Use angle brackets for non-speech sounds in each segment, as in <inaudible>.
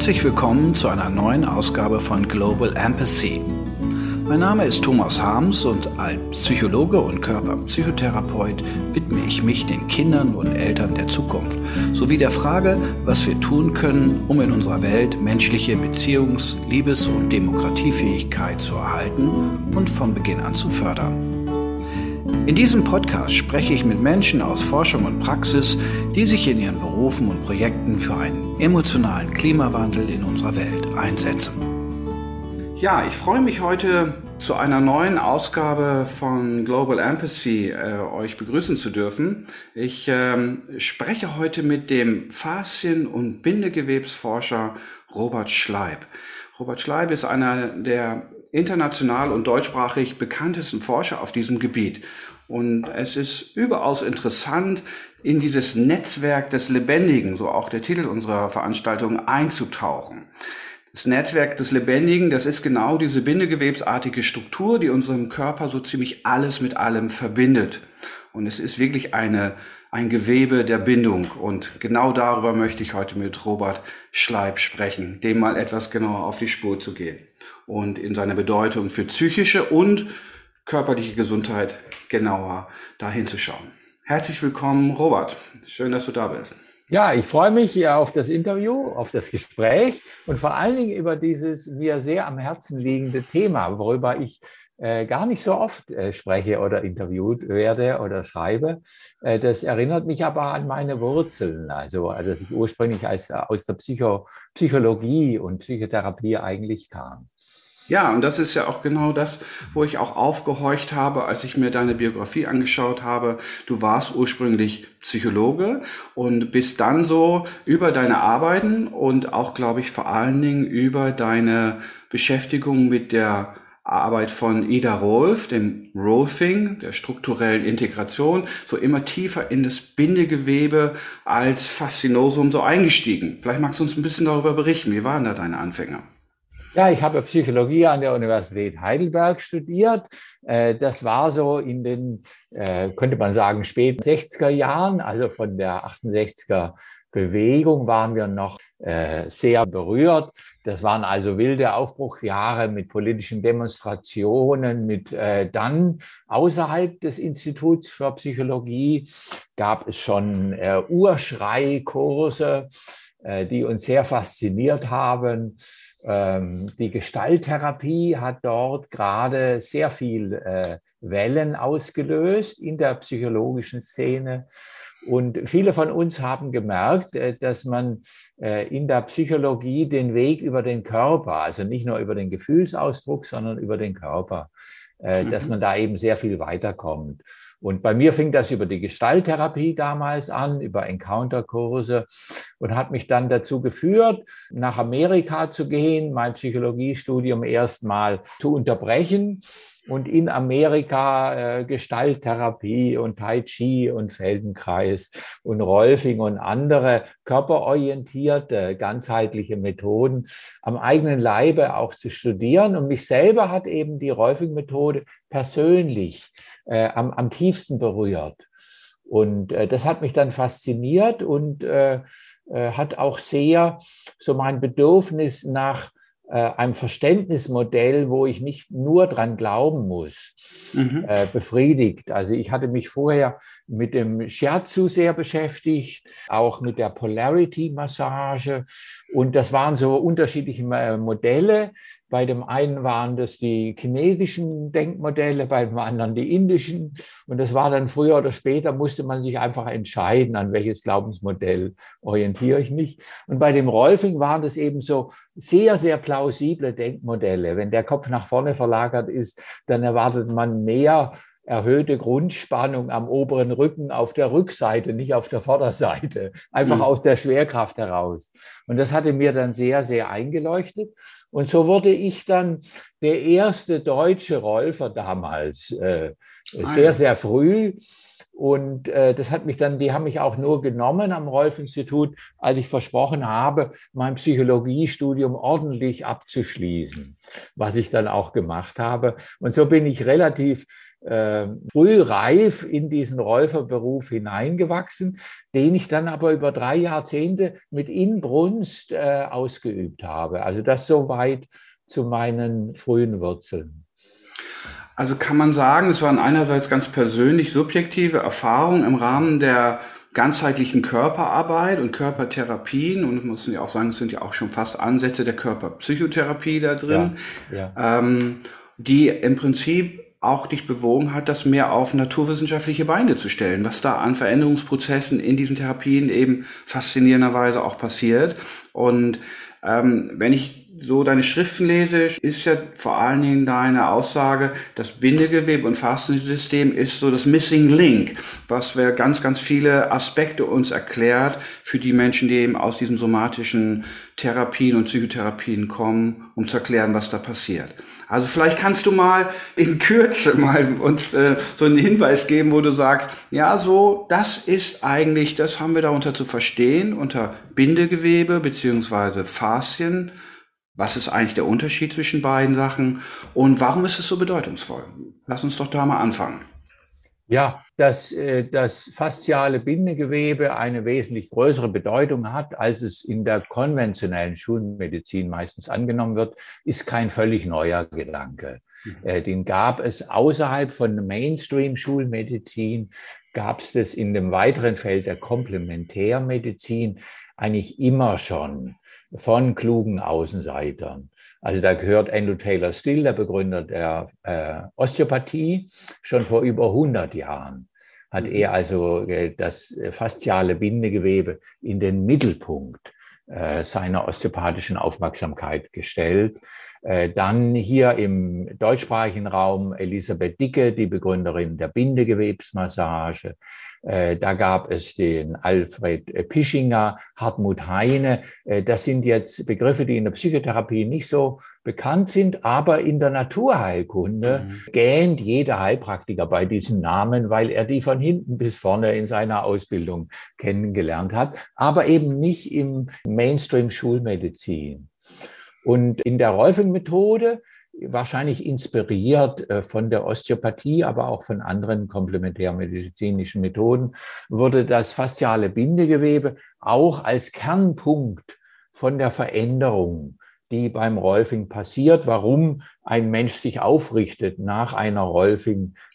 Herzlich willkommen zu einer neuen Ausgabe von Global Empathy. Mein Name ist Thomas Harms und als Psychologe und Körperpsychotherapeut widme ich mich den Kindern und Eltern der Zukunft sowie der Frage, was wir tun können, um in unserer Welt menschliche Beziehungs-, Liebes- und Demokratiefähigkeit zu erhalten und von Beginn an zu fördern. In diesem Podcast spreche ich mit Menschen aus Forschung und Praxis, die sich in ihren Berufen und Projekten für einen emotionalen Klimawandel in unserer Welt einsetzen. Ja, ich freue mich heute zu einer neuen Ausgabe von Global Empathy äh, euch begrüßen zu dürfen. Ich ähm, spreche heute mit dem Faszien- und Bindegewebsforscher Robert Schleib. Robert Schleib ist einer der international und deutschsprachig bekanntesten Forscher auf diesem Gebiet. Und es ist überaus interessant, in dieses Netzwerk des Lebendigen, so auch der Titel unserer Veranstaltung, einzutauchen. Das Netzwerk des Lebendigen, das ist genau diese bindegewebsartige Struktur, die unserem Körper so ziemlich alles mit allem verbindet. Und es ist wirklich eine, ein Gewebe der Bindung. Und genau darüber möchte ich heute mit Robert Schleib sprechen, dem mal etwas genauer auf die Spur zu gehen und in seiner Bedeutung für psychische und körperliche Gesundheit genauer dahin zu schauen. Herzlich willkommen, Robert. Schön, dass du da bist. Ja, ich freue mich auf das Interview, auf das Gespräch und vor allen Dingen über dieses mir sehr am Herzen liegende Thema, worüber ich äh, gar nicht so oft äh, spreche oder interviewt werde oder schreibe. Äh, das erinnert mich aber an meine Wurzeln, also dass ich ursprünglich als, aus der Psycho Psychologie und Psychotherapie eigentlich kam. Ja, und das ist ja auch genau das, wo ich auch aufgehorcht habe, als ich mir deine Biografie angeschaut habe. Du warst ursprünglich Psychologe und bist dann so über deine Arbeiten und auch, glaube ich, vor allen Dingen über deine Beschäftigung mit der Arbeit von Ida Rolf, dem Rolfing, der strukturellen Integration, so immer tiefer in das Bindegewebe als Faszinosum so eingestiegen. Vielleicht magst du uns ein bisschen darüber berichten. Wie waren da deine Anfänger? Ja, ich habe Psychologie an der Universität Heidelberg studiert. Äh, das war so in den, äh, könnte man sagen, späten 60er Jahren, also von der 68er Bewegung waren wir noch äh, sehr berührt. Das waren also wilde Aufbruchjahre mit politischen Demonstrationen, mit dann außerhalb des Instituts für Psychologie gab es schon Urschreikurse, die uns sehr fasziniert haben. Ähm, die Gestalttherapie hat dort gerade sehr viel äh, Wellen ausgelöst in der psychologischen Szene. Und viele von uns haben gemerkt, äh, dass man äh, in der Psychologie den Weg über den Körper, also nicht nur über den Gefühlsausdruck, sondern über den Körper, dass mhm. man da eben sehr viel weiterkommt. Und bei mir fing das über die Gestalttherapie damals an, über Encounter-Kurse und hat mich dann dazu geführt, nach Amerika zu gehen, mein Psychologiestudium erstmal zu unterbrechen und in Amerika äh, Gestalttherapie und Tai Chi und Feldenkreis und Rolfing und andere körperorientierte, ganzheitliche Methoden am eigenen Leibe auch zu studieren. Und mich selber hat eben die Rolfing-Methode persönlich äh, am, am tiefsten berührt. Und äh, das hat mich dann fasziniert und äh, äh hat auch sehr so mein Bedürfnis nach einem Verständnismodell, wo ich nicht nur dran glauben muss, mhm. äh, befriedigt. Also ich hatte mich vorher mit dem Shiatsu sehr beschäftigt, auch mit der Polarity-Massage. Und das waren so unterschiedliche äh, Modelle, bei dem einen waren das die chinesischen Denkmodelle, bei dem anderen die indischen. Und das war dann früher oder später, musste man sich einfach entscheiden, an welches Glaubensmodell orientiere ich mich. Und bei dem Rolfing waren das eben so sehr, sehr plausible Denkmodelle. Wenn der Kopf nach vorne verlagert ist, dann erwartet man mehr erhöhte Grundspannung am oberen Rücken auf der Rückseite, nicht auf der Vorderseite, einfach mhm. aus der Schwerkraft heraus. Und das hatte mir dann sehr, sehr eingeleuchtet. Und so wurde ich dann der erste deutsche Rolfer damals, äh, ah, sehr, sehr früh. Und äh, das hat mich dann, die haben mich auch nur genommen am Rolf-Institut, als ich versprochen habe, mein Psychologiestudium ordentlich abzuschließen, was ich dann auch gemacht habe. Und so bin ich relativ äh, früh reif in diesen Räuferberuf hineingewachsen, den ich dann aber über drei Jahrzehnte mit Inbrunst äh, ausgeübt habe. Also das soweit zu meinen frühen Wurzeln. Also kann man sagen, es waren einerseits ganz persönlich subjektive Erfahrungen im Rahmen der ganzheitlichen Körperarbeit und Körpertherapien und muss ja auch sagen, es sind ja auch schon fast Ansätze der Körperpsychotherapie da drin, ja, ja. Ähm, die im Prinzip auch dich bewogen hat, das mehr auf naturwissenschaftliche Beine zu stellen, was da an Veränderungsprozessen in diesen Therapien eben faszinierenderweise auch passiert. Und ähm, wenn ich so deine Schriften lese, ist ja vor allen Dingen deine Aussage, das Bindegewebe und Fastensystem ist so das Missing Link, was wir ganz, ganz viele Aspekte uns erklärt für die Menschen, die eben aus diesen somatischen Therapien und Psychotherapien kommen, um zu erklären, was da passiert. Also vielleicht kannst du mal in Kürze mal uns äh, so einen Hinweis geben, wo du sagst, ja, so, das ist eigentlich, das haben wir darunter zu verstehen, unter Bindegewebe beziehungsweise Faszien was ist eigentlich der Unterschied zwischen beiden Sachen und warum ist es so bedeutungsvoll? Lass uns doch da mal anfangen. Ja, dass äh, das fasziale Bindegewebe eine wesentlich größere Bedeutung hat, als es in der konventionellen Schulmedizin meistens angenommen wird, ist kein völlig neuer Gedanke. Mhm. Äh, den gab es außerhalb von Mainstream-Schulmedizin, gab es das in dem weiteren Feld der Komplementärmedizin eigentlich immer schon von klugen Außenseitern. Also da gehört Andrew Taylor Still, der Begründer der äh, Osteopathie, schon vor über 100 Jahren hat er mhm. also äh, das fasziale Bindegewebe in den Mittelpunkt äh, seiner osteopathischen Aufmerksamkeit gestellt. Äh, dann hier im deutschsprachigen Raum Elisabeth Dicke, die Begründerin der Bindegewebsmassage. Äh, da gab es den Alfred Pischinger, Hartmut Heine. Äh, das sind jetzt Begriffe, die in der Psychotherapie nicht so bekannt sind, aber in der Naturheilkunde mhm. gähnt jeder Heilpraktiker bei diesen Namen, weil er die von hinten bis vorne in seiner Ausbildung kennengelernt hat, aber eben nicht im Mainstream Schulmedizin. Und in der Rolfing-Methode, wahrscheinlich inspiriert äh, von der Osteopathie, aber auch von anderen komplementärmedizinischen Methoden, wurde das fasziale Bindegewebe auch als Kernpunkt von der Veränderung die beim Rolfing passiert, warum ein Mensch sich aufrichtet nach einer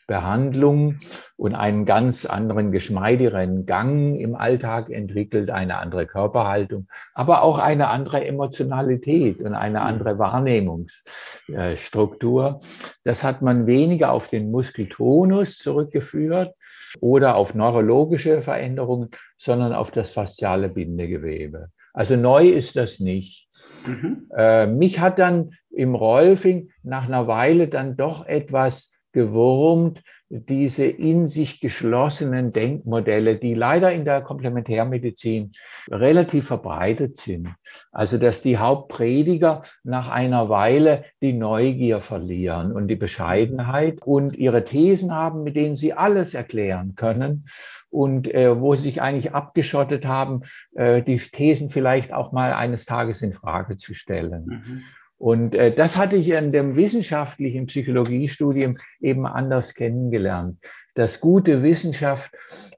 Rolfing-Behandlung und einen ganz anderen, geschmeidigeren Gang im Alltag entwickelt, eine andere Körperhaltung, aber auch eine andere Emotionalität und eine mhm. andere Wahrnehmungsstruktur. Das hat man weniger auf den Muskeltonus zurückgeführt oder auf neurologische Veränderungen, sondern auf das fasziale Bindegewebe. Also neu ist das nicht. Mhm. Äh, mich hat dann im Rolfing nach einer Weile dann doch etwas gewurmt, diese in sich geschlossenen Denkmodelle, die leider in der Komplementärmedizin relativ verbreitet sind. Also, dass die Hauptprediger nach einer Weile die Neugier verlieren und die Bescheidenheit und ihre Thesen haben, mit denen sie alles erklären können und äh, wo sie sich eigentlich abgeschottet haben, äh, die Thesen vielleicht auch mal eines Tages in Frage zu stellen. Mhm. Und äh, das hatte ich in dem wissenschaftlichen Psychologiestudium eben anders kennengelernt, dass gute Wissenschaft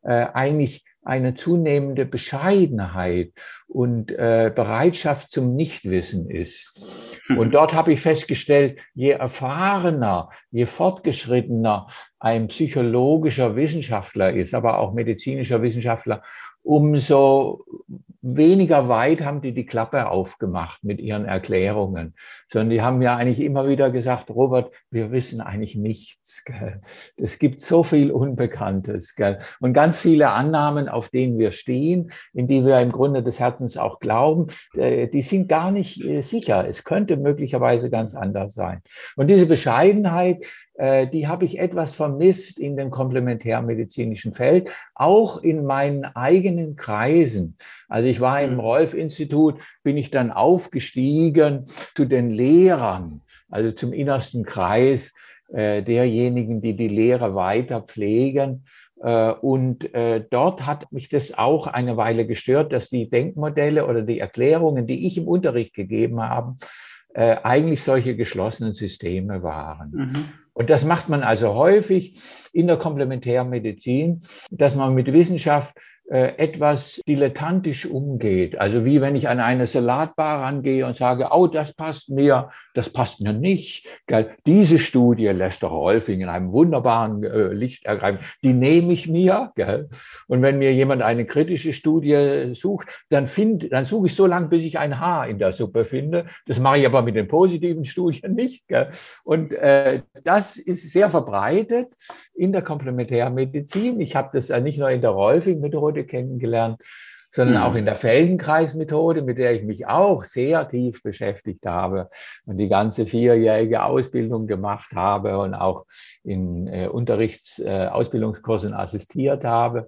äh, eigentlich eine zunehmende Bescheidenheit und äh, Bereitschaft zum Nichtwissen ist. Und dort habe ich festgestellt, je erfahrener, je fortgeschrittener ein psychologischer Wissenschaftler ist, aber auch medizinischer Wissenschaftler, umso weniger weit haben die die Klappe aufgemacht mit ihren Erklärungen, sondern die haben ja eigentlich immer wieder gesagt, Robert, wir wissen eigentlich nichts. Gell? Es gibt so viel Unbekanntes gell? und ganz viele Annahmen, auf denen wir stehen, in die wir im Grunde des Herzens auch glauben, äh, die sind gar nicht äh, sicher. Es könnte möglicherweise ganz anders sein. Und diese Bescheidenheit, die habe ich etwas vermisst in dem komplementärmedizinischen Feld, auch in meinen eigenen Kreisen. Also ich war im mhm. Rolf-Institut, bin ich dann aufgestiegen zu den Lehrern, also zum innersten Kreis äh, derjenigen, die die Lehre weiter pflegen. Äh, und dort hat mich das auch eine Weile gestört, dass die Denkmodelle oder die Erklärungen, die ich im Unterricht gegeben habe, äh, eigentlich solche geschlossenen Systeme waren. Mhm. Und das macht man also häufig in der Komplementärmedizin, dass man mit Wissenschaft etwas dilettantisch umgeht. Also wie wenn ich an eine Salatbar rangehe und sage, oh, das passt mir, das passt mir nicht. Diese Studie lässt doch Rolfing in einem wunderbaren äh, Licht ergreifen. Die nehme ich mir. Und wenn mir jemand eine kritische Studie sucht, dann, find, dann suche ich so lange, bis ich ein Haar in der Suppe finde. Das mache ich aber mit den positiven Studien nicht. Und äh, das ist sehr verbreitet in der Komplementärmedizin. Ich habe das nicht nur in der Rolfing-Methode Methode kennengelernt, sondern auch mhm. in der Feldenkreismethode, mit der ich mich auch sehr tief beschäftigt habe und die ganze vierjährige Ausbildung gemacht habe und auch in äh, Unterrichtsausbildungskursen äh, assistiert habe.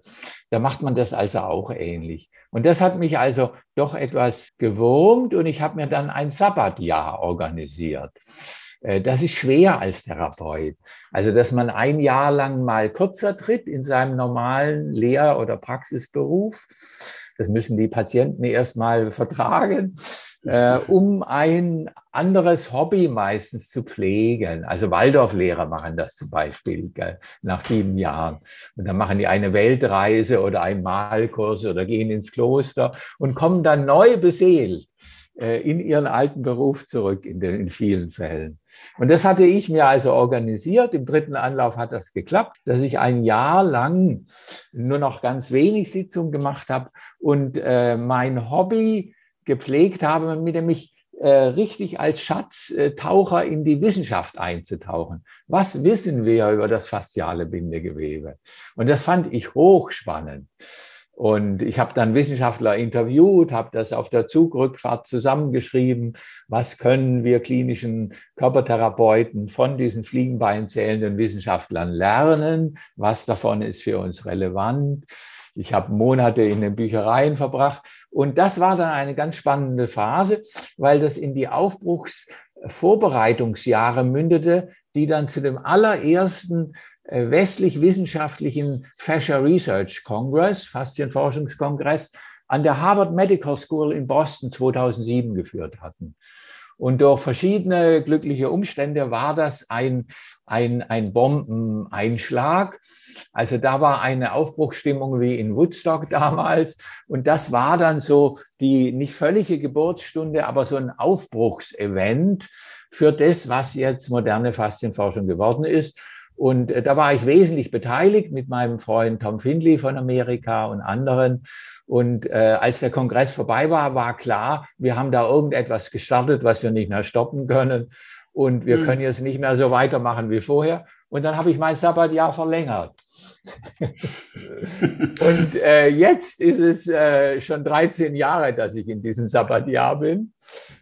Da macht man das also auch ähnlich. Und das hat mich also doch etwas gewurmt und ich habe mir dann ein Sabbatjahr organisiert. Äh, das ist schwer als Therapeut. Also, dass man ein Jahr lang mal kürzer tritt in seinem normalen Lehr- oder Praxisberuf. Das müssen die Patienten erstmal vertragen, <laughs> äh, um ein anderes Hobby meistens zu pflegen. Also Waldorflehrer machen das zum Beispiel gell, nach sieben Jahren. Und dann machen die eine Weltreise oder einen Malkurs oder gehen ins Kloster und kommen dann neu beseelt in ihren alten Beruf zurück in, den, in vielen Fällen. Und das hatte ich mir also organisiert. Im dritten Anlauf hat das geklappt, dass ich ein Jahr lang nur noch ganz wenig Sitzungen gemacht habe und äh, mein Hobby gepflegt habe, mit dem ich äh, richtig als Schatztaucher in die Wissenschaft einzutauchen. Was wissen wir über das fasziale Bindegewebe? Und das fand ich hochspannend. Und ich habe dann Wissenschaftler interviewt, habe das auf der Zugrückfahrt zusammengeschrieben. Was können wir klinischen Körpertherapeuten von diesen fliegenbeinzählenden Wissenschaftlern lernen? Was davon ist für uns relevant? Ich habe Monate in den Büchereien verbracht. Und das war dann eine ganz spannende Phase, weil das in die Aufbruchsvorbereitungsjahre mündete, die dann zu dem allerersten westlich-wissenschaftlichen Fascia Research Congress, Faszienforschungskongress, an der Harvard Medical School in Boston 2007 geführt hatten. Und durch verschiedene glückliche Umstände war das ein, ein, ein Bombeneinschlag. Also da war eine Aufbruchsstimmung wie in Woodstock damals. Und das war dann so die nicht völlige Geburtsstunde, aber so ein Aufbruchsevent für das, was jetzt moderne Faszienforschung geworden ist. Und äh, da war ich wesentlich beteiligt mit meinem Freund Tom Findley von Amerika und anderen. Und äh, als der Kongress vorbei war, war klar, wir haben da irgendetwas gestartet, was wir nicht mehr stoppen können. Und wir mhm. können jetzt nicht mehr so weitermachen wie vorher. Und dann habe ich mein Sabbatjahr verlängert. <laughs> und äh, jetzt ist es äh, schon 13 Jahre, dass ich in diesem Sabbatjahr bin.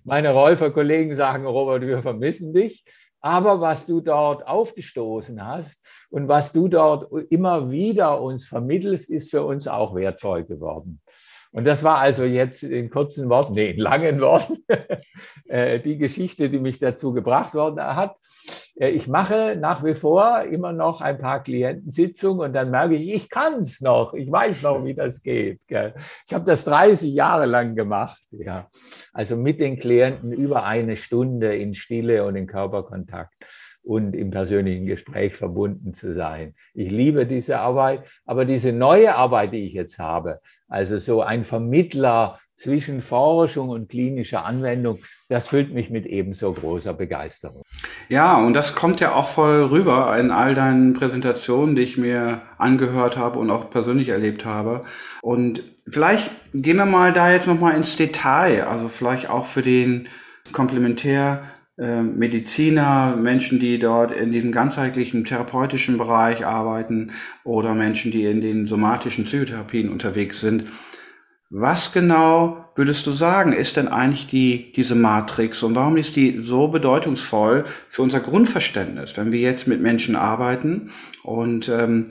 Meine Rolfer-Kollegen sagen, Robert, wir vermissen dich. Aber was du dort aufgestoßen hast und was du dort immer wieder uns vermittelst, ist für uns auch wertvoll geworden. Und das war also jetzt in kurzen Worten, nee, in langen Worten, <laughs> äh, die Geschichte, die mich dazu gebracht worden hat. Äh, ich mache nach wie vor immer noch ein paar Klientensitzungen und dann merke ich, ich kann es noch, ich weiß noch, wie das geht. Ich habe das 30 Jahre lang gemacht. Ja. Also mit den Klienten über eine Stunde in Stille und in Körperkontakt und im persönlichen Gespräch verbunden zu sein. Ich liebe diese Arbeit, aber diese neue Arbeit, die ich jetzt habe, also so ein Vermittler zwischen Forschung und klinischer Anwendung, das füllt mich mit ebenso großer Begeisterung. Ja, und das kommt ja auch voll rüber in all deinen Präsentationen, die ich mir angehört habe und auch persönlich erlebt habe. Und vielleicht gehen wir mal da jetzt nochmal ins Detail, also vielleicht auch für den Komplementär Mediziner, Menschen, die dort in diesem ganzheitlichen therapeutischen Bereich arbeiten oder Menschen, die in den somatischen Psychotherapien unterwegs sind. Was genau würdest du sagen, ist denn eigentlich die, diese Matrix und warum ist die so bedeutungsvoll für unser Grundverständnis, wenn wir jetzt mit Menschen arbeiten und ähm,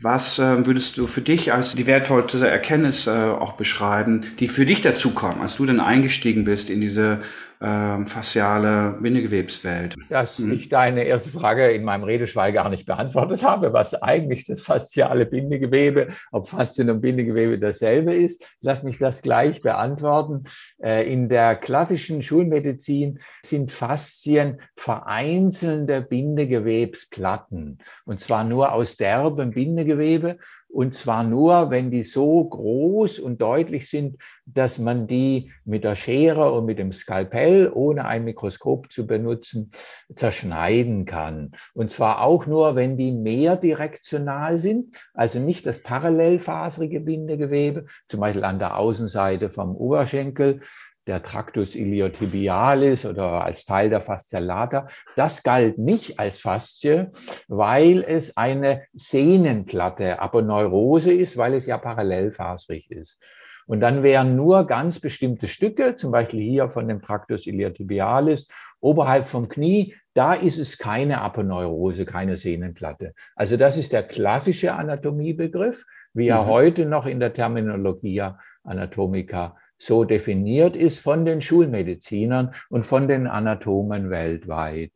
was äh, würdest du für dich als die wertvollste Erkenntnis äh, auch beschreiben, die für dich dazukommen, als du dann eingestiegen bist in diese äh, fasziale Bindegewebswelt. Dass hm. ich deine erste Frage in meinem Redeschweig gar nicht beantwortet habe, was eigentlich das fasziale Bindegewebe, ob Faszien und Bindegewebe dasselbe ist. Lass mich das gleich beantworten. Äh, in der klassischen Schulmedizin sind Faszien vereinzelte Bindegewebsplatten und zwar nur aus derbem Bindegewebe und zwar nur, wenn die so groß und deutlich sind, dass man die mit der Schere und mit dem Skalpell, ohne ein Mikroskop zu benutzen, zerschneiden kann. Und zwar auch nur, wenn die mehrdirektional sind, also nicht das parallelfaserige Bindegewebe, zum Beispiel an der Außenseite vom Oberschenkel, der Tractus iliotibialis oder als Teil der Fascia lata. Das galt nicht als Faszie, weil es eine Sehnenplatte, Aponeurose ist, weil es ja parallelfaserig ist. Und dann wären nur ganz bestimmte Stücke, zum Beispiel hier von dem Tractus iliotibialis, oberhalb vom Knie, da ist es keine Aponeurose, keine Sehnenplatte. Also das ist der klassische Anatomiebegriff, wie er mhm. heute noch in der Terminologia Anatomica so definiert ist von den Schulmedizinern und von den Anatomen weltweit.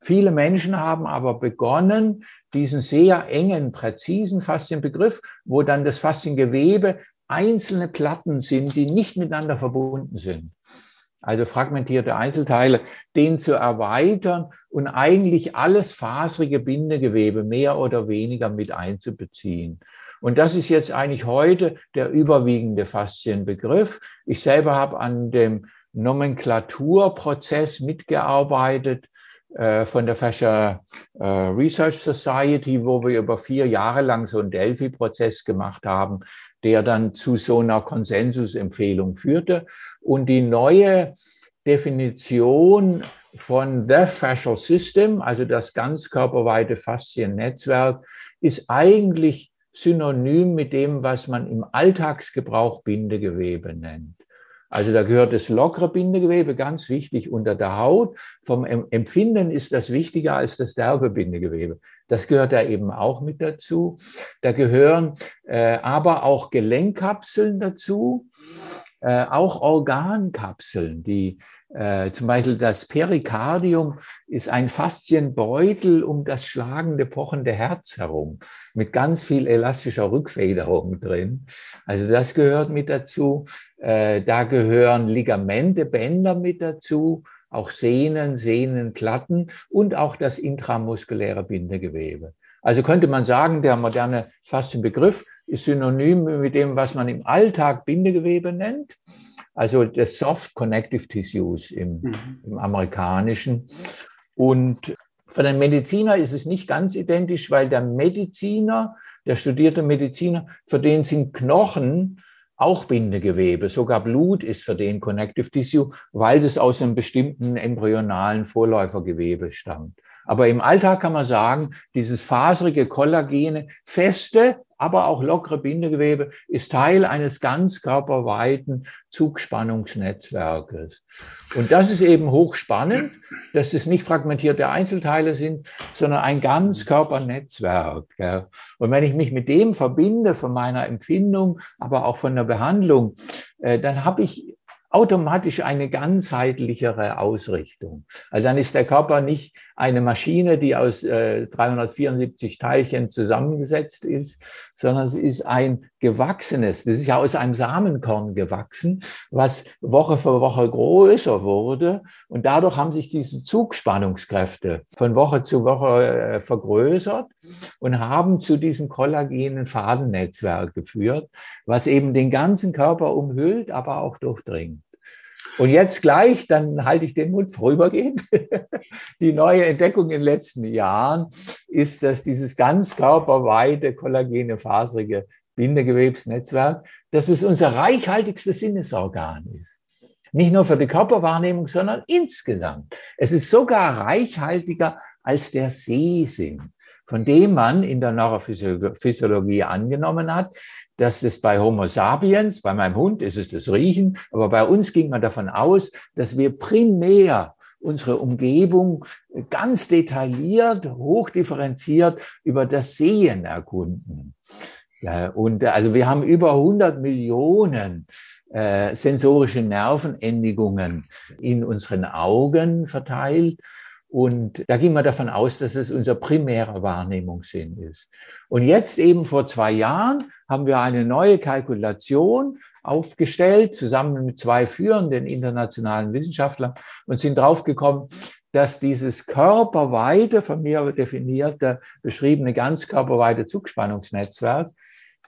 Viele Menschen haben aber begonnen, diesen sehr engen, präzisen Faszienbegriff, wo dann das Fasziengewebe einzelne Platten sind, die nicht miteinander verbunden sind. Also fragmentierte Einzelteile, den zu erweitern und eigentlich alles faserige Bindegewebe mehr oder weniger mit einzubeziehen. Und das ist jetzt eigentlich heute der überwiegende Faszienbegriff. Ich selber habe an dem Nomenklaturprozess mitgearbeitet äh, von der Fascia äh, Research Society, wo wir über vier Jahre lang so einen Delphi-Prozess gemacht haben, der dann zu so einer Konsensusempfehlung führte. Und die neue Definition von The Fascial System, also das ganzkörperweite Fasziennetzwerk, ist eigentlich synonym mit dem, was man im Alltagsgebrauch Bindegewebe nennt. Also da gehört das lockere Bindegewebe ganz wichtig unter der Haut. Vom Empfinden ist das wichtiger als das derbe Bindegewebe. Das gehört da eben auch mit dazu. Da gehören äh, aber auch Gelenkkapseln dazu, äh, auch Organkapseln, die äh, zum Beispiel das Perikardium ist ein Faszienbeutel um das schlagende, pochende Herz herum mit ganz viel elastischer Rückfederung drin. Also das gehört mit dazu. Äh, da gehören Ligamente, Bänder mit dazu, auch Sehnen, Sehnenplatten und auch das intramuskuläre Bindegewebe. Also könnte man sagen, der moderne Faszienbegriff ist synonym mit dem, was man im Alltag Bindegewebe nennt also das Soft Connective Tissues im, mhm. im amerikanischen. Und für den Mediziner ist es nicht ganz identisch, weil der Mediziner, der studierte Mediziner, für den sind Knochen auch Bindegewebe, sogar Blut ist für den Connective Tissue, weil das aus einem bestimmten embryonalen Vorläufergewebe stammt. Aber im Alltag kann man sagen, dieses faserige, kollagene, feste, aber auch lockere Bindegewebe ist Teil eines ganz körperweiten Zugspannungsnetzwerkes. Und das ist eben hochspannend, dass es nicht fragmentierte Einzelteile sind, sondern ein Ganzkörpernetzwerk. Und wenn ich mich mit dem verbinde, von meiner Empfindung, aber auch von der Behandlung, äh, dann habe ich automatisch eine ganzheitlichere Ausrichtung. Also dann ist der Körper nicht eine Maschine, die aus äh, 374 Teilchen zusammengesetzt ist, sondern es ist ein gewachsenes, das ist ja aus einem Samenkorn gewachsen, was Woche für Woche größer wurde. Und dadurch haben sich diese Zugspannungskräfte von Woche zu Woche äh, vergrößert und haben zu diesem kollagenen Fadennetzwerk geführt, was eben den ganzen Körper umhüllt, aber auch durchdringt. Und jetzt gleich, dann halte ich den Mund vorübergehend. <laughs> Die neue Entdeckung in den letzten Jahren ist, dass dieses ganzkörperweite kollagene faserige Bindegewebsnetzwerk, dass es unser reichhaltigstes Sinnesorgan ist. Nicht nur für die Körperwahrnehmung, sondern insgesamt. Es ist sogar reichhaltiger als der Sehsinn von dem man in der Neurophysiologie angenommen hat, dass es bei Homo sapiens, bei meinem Hund ist es das Riechen, aber bei uns ging man davon aus, dass wir primär unsere Umgebung ganz detailliert, hochdifferenziert über das Sehen erkunden. Und also wir haben über 100 Millionen äh, sensorische Nervenendigungen in unseren Augen verteilt. Und da ging man davon aus, dass es unser primärer Wahrnehmungssinn ist. Und jetzt eben vor zwei Jahren haben wir eine neue Kalkulation aufgestellt, zusammen mit zwei führenden internationalen Wissenschaftlern und sind draufgekommen, dass dieses körperweite, von mir definierte, beschriebene ganzkörperweite Zugspannungsnetzwerk,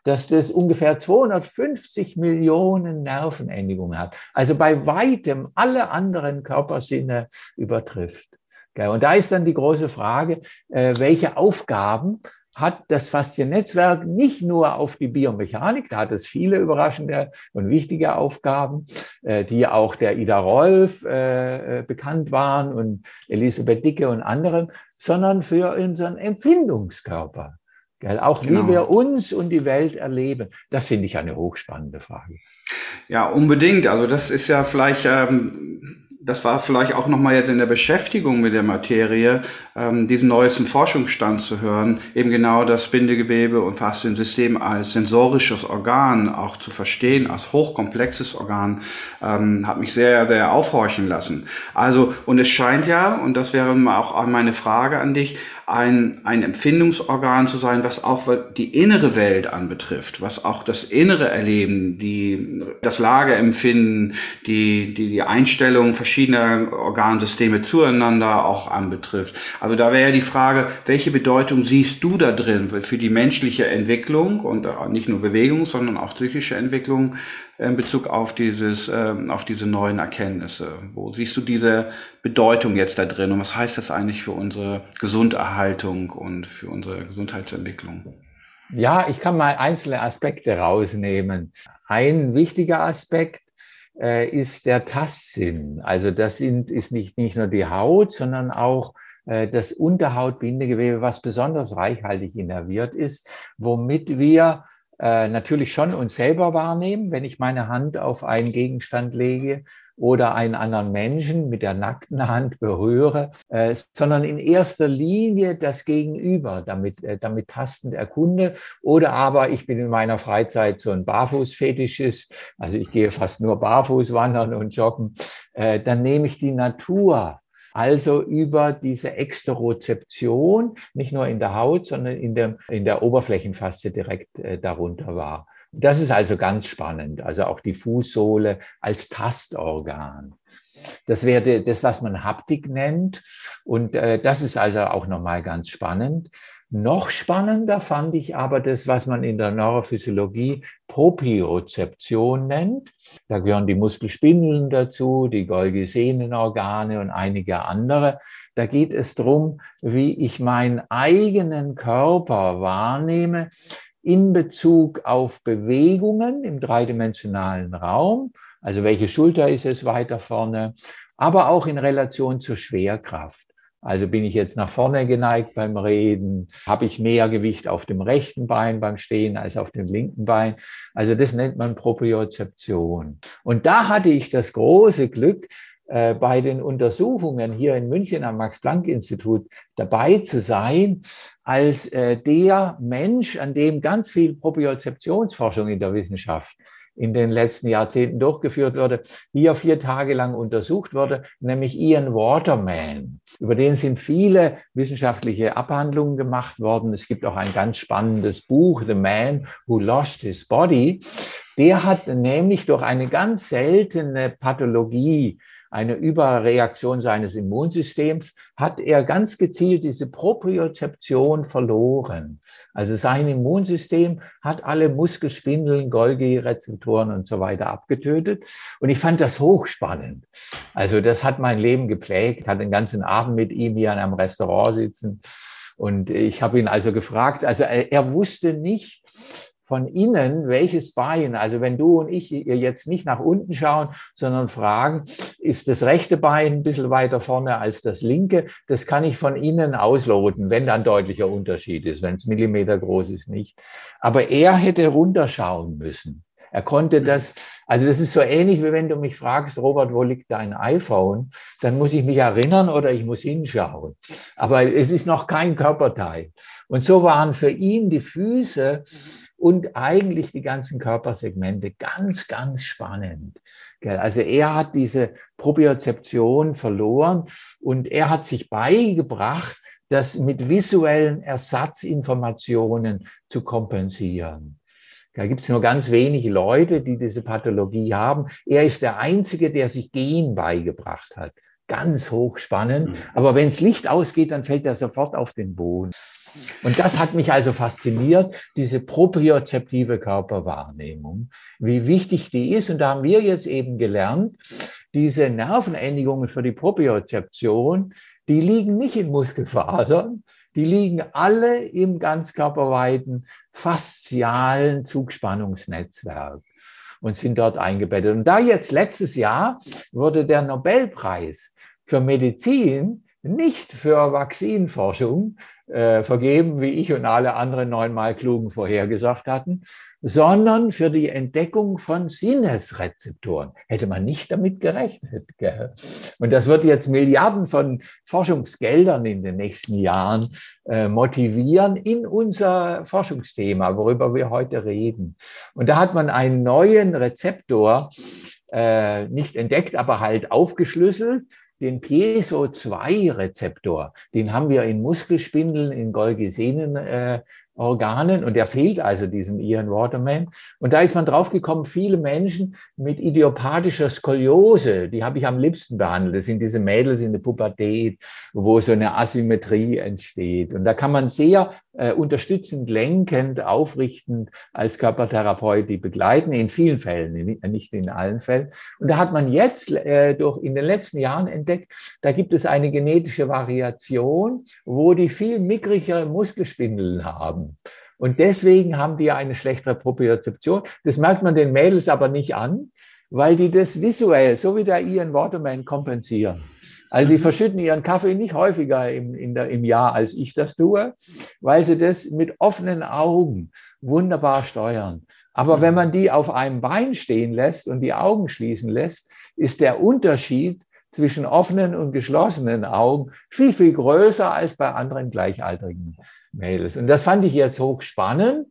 dass das ungefähr 250 Millionen Nervenendigungen hat. Also bei weitem alle anderen Körpersinne übertrifft. Und da ist dann die große Frage, äh, welche Aufgaben hat das Fasziennetzwerk nicht nur auf die Biomechanik, da hat es viele überraschende und wichtige Aufgaben, äh, die auch der Ida Rolf äh, bekannt waren und Elisabeth Dicke und anderen, sondern für unseren Empfindungskörper. Auch genau. wie wir uns und die Welt erleben. Das finde ich eine hochspannende Frage. Ja, unbedingt. Also das ist ja vielleicht ähm, das war vielleicht auch nochmal jetzt in der Beschäftigung mit der Materie, ähm, diesen neuesten Forschungsstand zu hören, eben genau das Bindegewebe und Fasziensystem als sensorisches Organ auch zu verstehen, als hochkomplexes Organ, ähm, hat mich sehr, sehr aufhorchen lassen. Also, und es scheint ja, und das wäre auch meine Frage an dich, ein, ein Empfindungsorgan zu sein, was auch die innere Welt anbetrifft, was auch das innere Erleben, die, das Lageempfinden, die, die, die Einstellung verschiedener Organsysteme zueinander auch anbetrifft. Also da wäre ja die Frage, welche Bedeutung siehst du da drin für die menschliche Entwicklung und nicht nur Bewegung, sondern auch psychische Entwicklung in Bezug auf dieses, ähm, auf diese neuen Erkenntnisse? Wo siehst du diese Bedeutung jetzt da drin und was heißt das eigentlich für unsere Gesunderhaltung und für unsere Gesundheitsentwicklung? Ja, ich kann mal einzelne Aspekte rausnehmen. Ein wichtiger Aspekt äh, ist der Tastsinn. Also das sind, ist nicht, nicht nur die Haut, sondern auch äh, das Unterhautbindegewebe, was besonders reichhaltig innerviert ist, womit wir äh, natürlich schon uns selber wahrnehmen, wenn ich meine Hand auf einen Gegenstand lege oder einen anderen Menschen mit der nackten Hand berühre, äh, sondern in erster Linie das Gegenüber damit, äh, damit tastend erkunde. Oder aber ich bin in meiner Freizeit so ein Barfußfetischist, also ich gehe fast nur barfuß wandern und joggen, äh, dann nehme ich die Natur also über diese Exterozeption, nicht nur in der Haut, sondern in der, in der Oberflächenfaszie direkt äh, darunter war. Das ist also ganz spannend. Also auch die Fußsohle als Tastorgan. Das wäre das, was man Haptik nennt. Und äh, das ist also auch nochmal ganz spannend. Noch spannender fand ich aber das, was man in der Neurophysiologie Propriozeption nennt. Da gehören die Muskelspindeln dazu, die Golgi-Sehnenorgane und einige andere. Da geht es darum, wie ich meinen eigenen Körper wahrnehme in Bezug auf Bewegungen im dreidimensionalen Raum. Also welche Schulter ist es weiter vorne, aber auch in Relation zur Schwerkraft. Also bin ich jetzt nach vorne geneigt beim Reden? Habe ich mehr Gewicht auf dem rechten Bein beim Stehen als auf dem linken Bein? Also das nennt man Propriozeption. Und da hatte ich das große Glück, bei den Untersuchungen hier in München am Max-Planck-Institut dabei zu sein, als äh, der Mensch, an dem ganz viel Propriozeptionsforschung in der Wissenschaft in den letzten Jahrzehnten durchgeführt wurde, hier vier Tage lang untersucht wurde, nämlich Ian Waterman. Über den sind viele wissenschaftliche Abhandlungen gemacht worden. Es gibt auch ein ganz spannendes Buch, The Man Who Lost His Body. Der hat nämlich durch eine ganz seltene Pathologie eine Überreaktion seines Immunsystems, hat er ganz gezielt diese Propriozeption verloren. Also sein Immunsystem hat alle Muskelspindeln, Golgi-Rezeptoren und so weiter abgetötet. Und ich fand das hochspannend. Also das hat mein Leben geprägt. Ich hatte den ganzen Abend mit ihm hier in einem Restaurant sitzen. Und ich habe ihn also gefragt, also er, er wusste nicht, von innen, welches Bein, also wenn du und ich jetzt nicht nach unten schauen, sondern fragen, ist das rechte Bein ein bisschen weiter vorne als das linke, das kann ich von innen ausloten, wenn da ein deutlicher Unterschied ist, wenn es Millimeter groß ist, nicht. Aber er hätte runterschauen müssen. Er konnte das, also das ist so ähnlich, wie wenn du mich fragst, Robert, wo liegt dein iPhone? Dann muss ich mich erinnern oder ich muss hinschauen. Aber es ist noch kein Körperteil. Und so waren für ihn die Füße und eigentlich die ganzen Körpersegmente ganz, ganz spannend. Also er hat diese Propriozeption verloren und er hat sich beigebracht, das mit visuellen Ersatzinformationen zu kompensieren. Da gibt es nur ganz wenige Leute, die diese Pathologie haben. Er ist der Einzige, der sich Gen beigebracht hat. Ganz hochspannend. Mhm. Aber wenn das Licht ausgeht, dann fällt er sofort auf den Boden. Und das hat mich also fasziniert, diese propriozeptive Körperwahrnehmung, wie wichtig die ist. Und da haben wir jetzt eben gelernt, diese Nervenendigungen für die Propriozeption, die liegen nicht in Muskelfasern, die liegen alle im ganzkörperweiten faszialen Zugspannungsnetzwerk und sind dort eingebettet. Und da jetzt letztes Jahr wurde der Nobelpreis für Medizin nicht für Vakzinforschung äh, vergeben, wie ich und alle anderen neunmal Klugen vorhergesagt hatten, sondern für die Entdeckung von Sinnesrezeptoren. Hätte man nicht damit gerechnet. Gell? Und das wird jetzt Milliarden von Forschungsgeldern in den nächsten Jahren äh, motivieren in unser Forschungsthema, worüber wir heute reden. Und da hat man einen neuen Rezeptor äh, nicht entdeckt, aber halt aufgeschlüsselt, den Piezo-2-Rezeptor, den haben wir in Muskelspindeln, in Golgi-Sehnen äh, Organen und der fehlt also diesem Ian Waterman. Und da ist man draufgekommen, viele Menschen mit idiopathischer Skoliose, die habe ich am liebsten behandelt. Das sind diese Mädels in der Pubertät, wo so eine Asymmetrie entsteht. Und da kann man sehr äh, unterstützend, lenkend, aufrichtend als Körpertherapeut die begleiten, in vielen Fällen, nicht in allen Fällen. Und da hat man jetzt äh, durch in den letzten Jahren entdeckt, da gibt es eine genetische Variation, wo die viel mickrigere Muskelspindeln haben. Und deswegen haben die ja eine schlechtere Propriozeption. Das merkt man den Mädels aber nicht an, weil die das visuell, so wie der Ian Waterman, kompensieren. Also die mhm. verschütten ihren Kaffee nicht häufiger im, der, im Jahr, als ich das tue, weil sie das mit offenen Augen wunderbar steuern. Aber wenn mhm. man die auf einem Bein stehen lässt und die Augen schließen lässt, ist der Unterschied zwischen offenen und geschlossenen Augen viel, viel größer als bei anderen Gleichaltrigen Mädels. Und das fand ich jetzt hochspannend.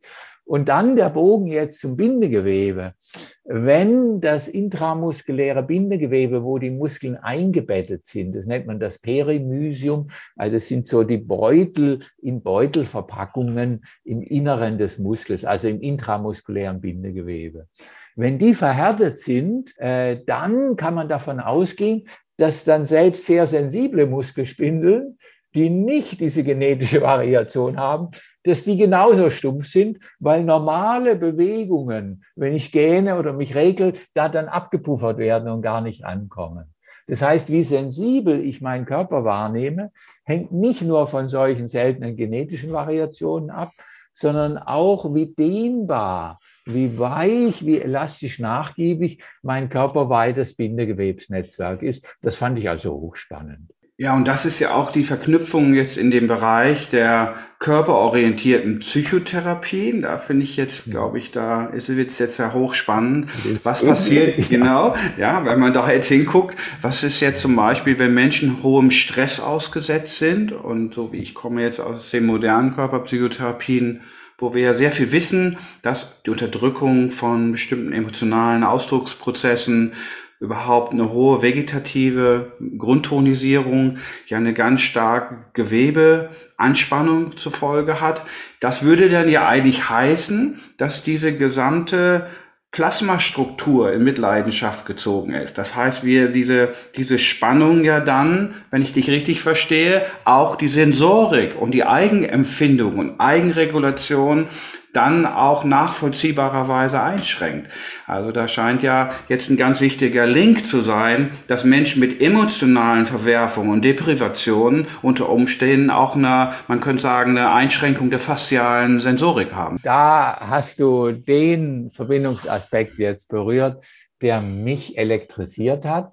Und dann der Bogen jetzt zum Bindegewebe. Wenn das intramuskuläre Bindegewebe, wo die Muskeln eingebettet sind, das nennt man das Perimysium, also das sind so die Beutel in Beutelverpackungen im Inneren des Muskels, also im intramuskulären Bindegewebe. Wenn die verhärtet sind, äh, dann kann man davon ausgehen, dass dann selbst sehr sensible Muskelspindeln die nicht diese genetische <laughs> Variation haben, dass die genauso stumpf sind, weil normale Bewegungen, wenn ich gähne oder mich regel, da dann abgepuffert werden und gar nicht ankommen. Das heißt, wie sensibel ich meinen Körper wahrnehme, hängt nicht nur von solchen seltenen genetischen Variationen ab, sondern auch wie dehnbar, wie weich, wie elastisch nachgiebig mein körperweites Bindegewebsnetzwerk ist. Das fand ich also hochspannend. Ja, und das ist ja auch die Verknüpfung jetzt in dem Bereich der körperorientierten Psychotherapien. Da finde ich jetzt, glaube ich, da ist es jetzt ja hochspannend. Was passiert, ja. genau, ja, wenn man da jetzt hinguckt, was ist jetzt zum Beispiel, wenn Menschen hohem Stress ausgesetzt sind und so wie ich komme jetzt aus den modernen Körperpsychotherapien, wo wir ja sehr viel wissen, dass die Unterdrückung von bestimmten emotionalen Ausdrucksprozessen überhaupt eine hohe vegetative Grundtonisierung, ja eine ganz starke Gewebeanspannung zur Folge hat. Das würde dann ja eigentlich heißen, dass diese gesamte Plasmastruktur in Mitleidenschaft gezogen ist. Das heißt, wir diese, diese Spannung ja dann, wenn ich dich richtig verstehe, auch die Sensorik und die Eigenempfindung und Eigenregulation dann auch nachvollziehbarerweise einschränkt. Also da scheint ja jetzt ein ganz wichtiger Link zu sein, dass Menschen mit emotionalen Verwerfungen und Deprivationen unter Umständen auch eine, man könnte sagen, eine Einschränkung der faszialen Sensorik haben. Da hast du den Verbindungsaspekt jetzt berührt, der mich elektrisiert hat,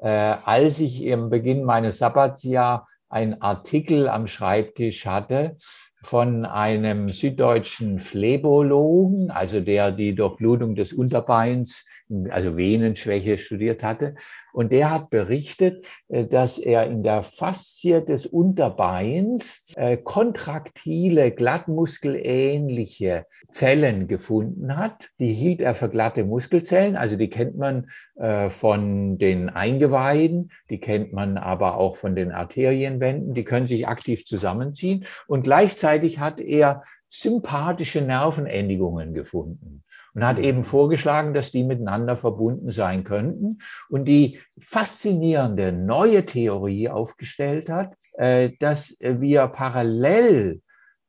äh, als ich im Beginn meines Sabbatsjahr einen Artikel am Schreibtisch hatte, von einem süddeutschen Phlebologen, also der die Durchblutung des Unterbeins, also Venenschwäche studiert hatte. Und der hat berichtet, äh, dass er in der Faszie des Unterbeins äh, kontraktile, glattmuskelähnliche Zellen gefunden hat. Die hielt er für glatte Muskelzellen, also die kennt man äh, von den Eingeweiden, die kennt man aber auch von den Arterienwänden, die können sich aktiv zusammenziehen. Und gleichzeitig hat er sympathische Nervenendigungen gefunden und hat eben vorgeschlagen, dass die miteinander verbunden sein könnten. Und die faszinierende neue Theorie aufgestellt hat, äh, dass wir parallel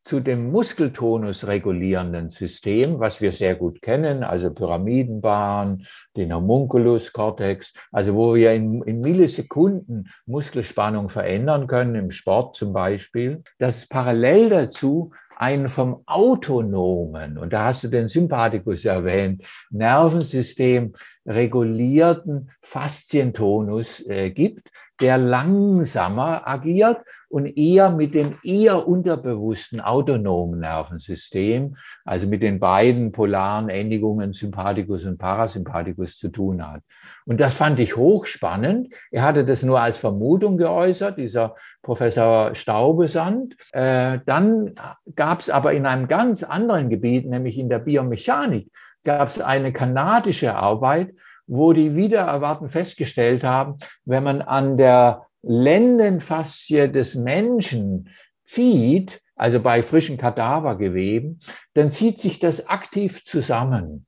zu dem Muskeltonus regulierenden System, was wir sehr gut kennen, also Pyramidenbahn, den Homunculus, Cortex, also wo wir in, in Millisekunden Muskelspannung verändern können, im Sport zum Beispiel, dass parallel dazu einen vom autonomen, und da hast du den Sympathikus erwähnt, Nervensystem regulierten Faszientonus äh, gibt, der langsamer agiert und eher mit dem eher unterbewussten autonomen Nervensystem, also mit den beiden polaren Endigungen Sympathikus und Parasympathikus zu tun hat. Und das fand ich hochspannend. Er hatte das nur als Vermutung geäußert, dieser Professor Staubesand. Äh, dann gab es aber in einem ganz anderen Gebiet, nämlich in der Biomechanik, gab es eine kanadische Arbeit, wo die wieder erwarten festgestellt haben, wenn man an der Lendenfaszie des Menschen zieht, also bei frischen Kadavergeweben, dann zieht sich das aktiv zusammen.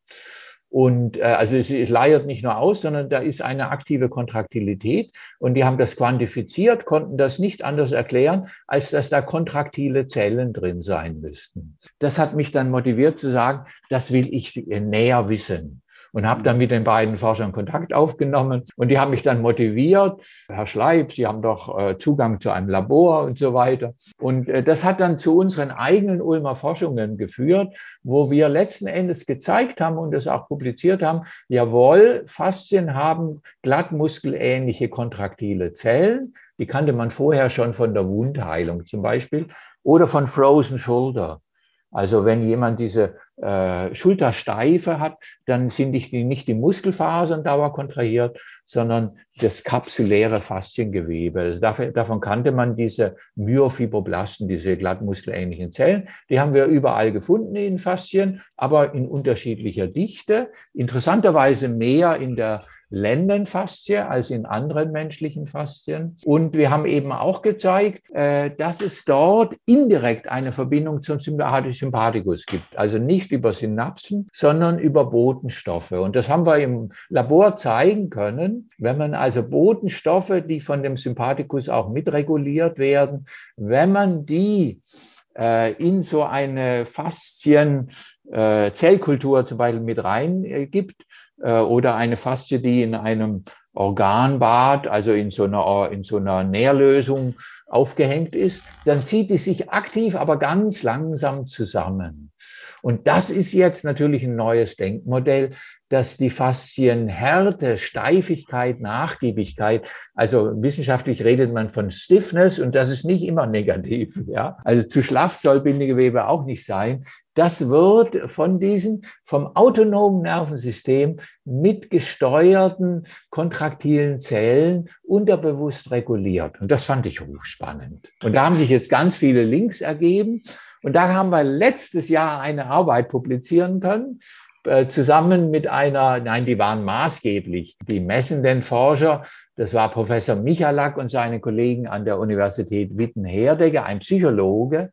Und äh, also es, es leiert nicht nur aus, sondern da ist eine aktive Kontraktilität. Und die haben das quantifiziert, konnten das nicht anders erklären, als dass da kontraktile Zellen drin sein müssten. Das hat mich dann motiviert zu sagen, das will ich näher wissen und habe dann mit den beiden Forschern Kontakt aufgenommen und die haben mich dann motiviert. Herr Schleib, Sie haben doch äh, Zugang zu einem Labor und so weiter. Und äh, das hat dann zu unseren eigenen Ulmer Forschungen geführt, wo wir letzten Endes gezeigt haben und es auch publiziert haben, jawohl, Faszien haben glattmuskelähnliche kontraktile Zellen. Die kannte man vorher schon von der Wundheilung zum Beispiel oder von Frozen Shoulder. Also wenn jemand diese äh, Schultersteife hat, dann sind nicht die, nicht die Muskelfasern dauer kontrahiert, sondern das kapsuläre Fasziengewebe. Also dafür, davon kannte man diese Myofibroblasten, diese glattmuskelähnlichen Zellen. Die haben wir überall gefunden in Faszien, aber in unterschiedlicher Dichte. Interessanterweise mehr in der Lendenfaszie als in anderen menschlichen Faszien. Und wir haben eben auch gezeigt, äh, dass es dort indirekt eine Verbindung zum Sympathikus gibt. Also nicht über Synapsen, sondern über Botenstoffe. Und das haben wir im Labor zeigen können. Wenn man also Botenstoffe, die von dem Sympathikus auch mitreguliert werden, wenn man die äh, in so eine Faszien äh, Zellkultur zum Beispiel mit reingibt, äh, oder eine Faszie, die in einem Organbad, also in so einer, in so einer Nährlösung aufgehängt ist, dann zieht die sich aktiv, aber ganz langsam zusammen. Und das ist jetzt natürlich ein neues Denkmodell, dass die Faszienhärte, Steifigkeit, Nachgiebigkeit, also wissenschaftlich redet man von Stiffness und das ist nicht immer negativ. Ja? Also zu schlaff soll Bindegewebe auch nicht sein. Das wird von diesen vom autonomen Nervensystem mitgesteuerten kontraktilen Zellen unterbewusst reguliert. Und das fand ich hochspannend. Und da haben sich jetzt ganz viele Links ergeben. Und da haben wir letztes Jahr eine Arbeit publizieren können, äh, zusammen mit einer, nein, die waren maßgeblich, die messenden Forscher, das war Professor Michalak und seine Kollegen an der Universität Witten-Herdecke, ein Psychologe,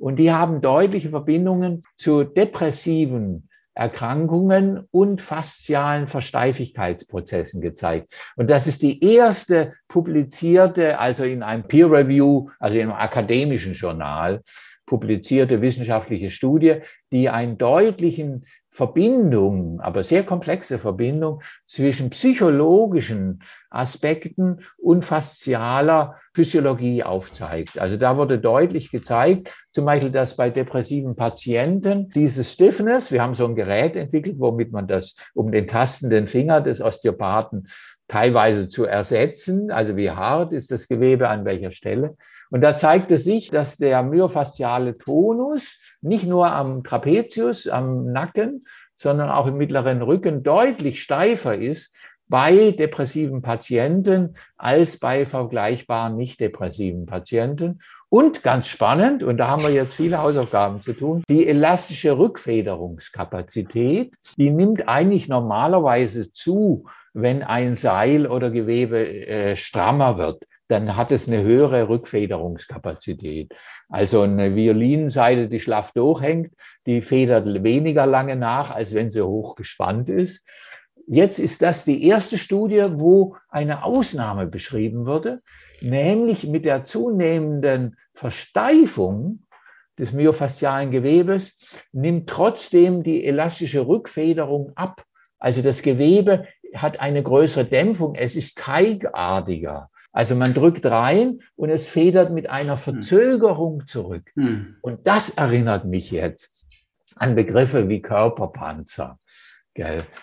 und die haben deutliche Verbindungen zu depressiven Erkrankungen und faszialen Versteifigkeitsprozessen gezeigt. Und das ist die erste publizierte, also in einem Peer Review, also in einem akademischen Journal, publizierte wissenschaftliche Studie, die einen deutlichen Verbindung, aber sehr komplexe Verbindung zwischen psychologischen Aspekten und faszialer Physiologie aufzeigt. Also da wurde deutlich gezeigt, zum Beispiel, dass bei depressiven Patienten diese Stiffness, wir haben so ein Gerät entwickelt, womit man das um den tastenden Finger des Osteopathen teilweise zu ersetzen, also wie hart ist das Gewebe an welcher Stelle. Und da zeigte sich, dass der myofasziale Tonus nicht nur am Trapezius, am Nacken, sondern auch im mittleren Rücken deutlich steifer ist bei depressiven Patienten als bei vergleichbaren nicht depressiven Patienten. Und ganz spannend, und da haben wir jetzt viele Hausaufgaben zu tun, die elastische Rückfederungskapazität, die nimmt eigentlich normalerweise zu, wenn ein Seil oder Gewebe äh, strammer wird dann hat es eine höhere Rückfederungskapazität. Also eine Violinseite, die schlaff durchhängt, die federt weniger lange nach, als wenn sie hochgespannt ist. Jetzt ist das die erste Studie, wo eine Ausnahme beschrieben wurde, nämlich mit der zunehmenden Versteifung des myofaszialen Gewebes nimmt trotzdem die elastische Rückfederung ab. Also das Gewebe hat eine größere Dämpfung, es ist teigartiger. Also man drückt rein und es federt mit einer hm. Verzögerung zurück. Mhm. Und das erinnert mich jetzt an Begriffe wie Körperpanzer.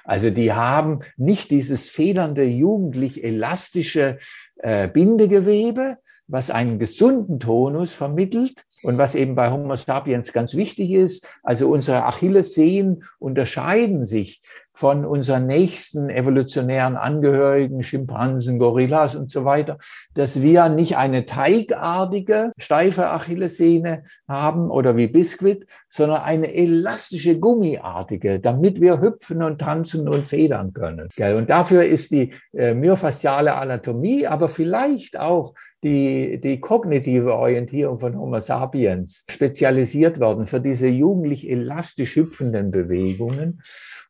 Also die haben nicht dieses federnde, jugendlich elastische äh, Bindegewebe, was einen gesunden Tonus vermittelt und was eben bei Homo sapiens ganz wichtig ist. Also unsere Achillessehnen unterscheiden sich von unseren nächsten evolutionären Angehörigen, Schimpansen, Gorillas und so weiter, dass wir nicht eine teigartige, steife Achillessehne haben oder wie Biskuit, sondern eine elastische, gummiartige, damit wir hüpfen und tanzen und federn können. Und dafür ist die äh, myofasziale Anatomie, aber vielleicht auch die, die kognitive Orientierung von Homo sapiens spezialisiert worden für diese jugendlich elastisch hüpfenden Bewegungen.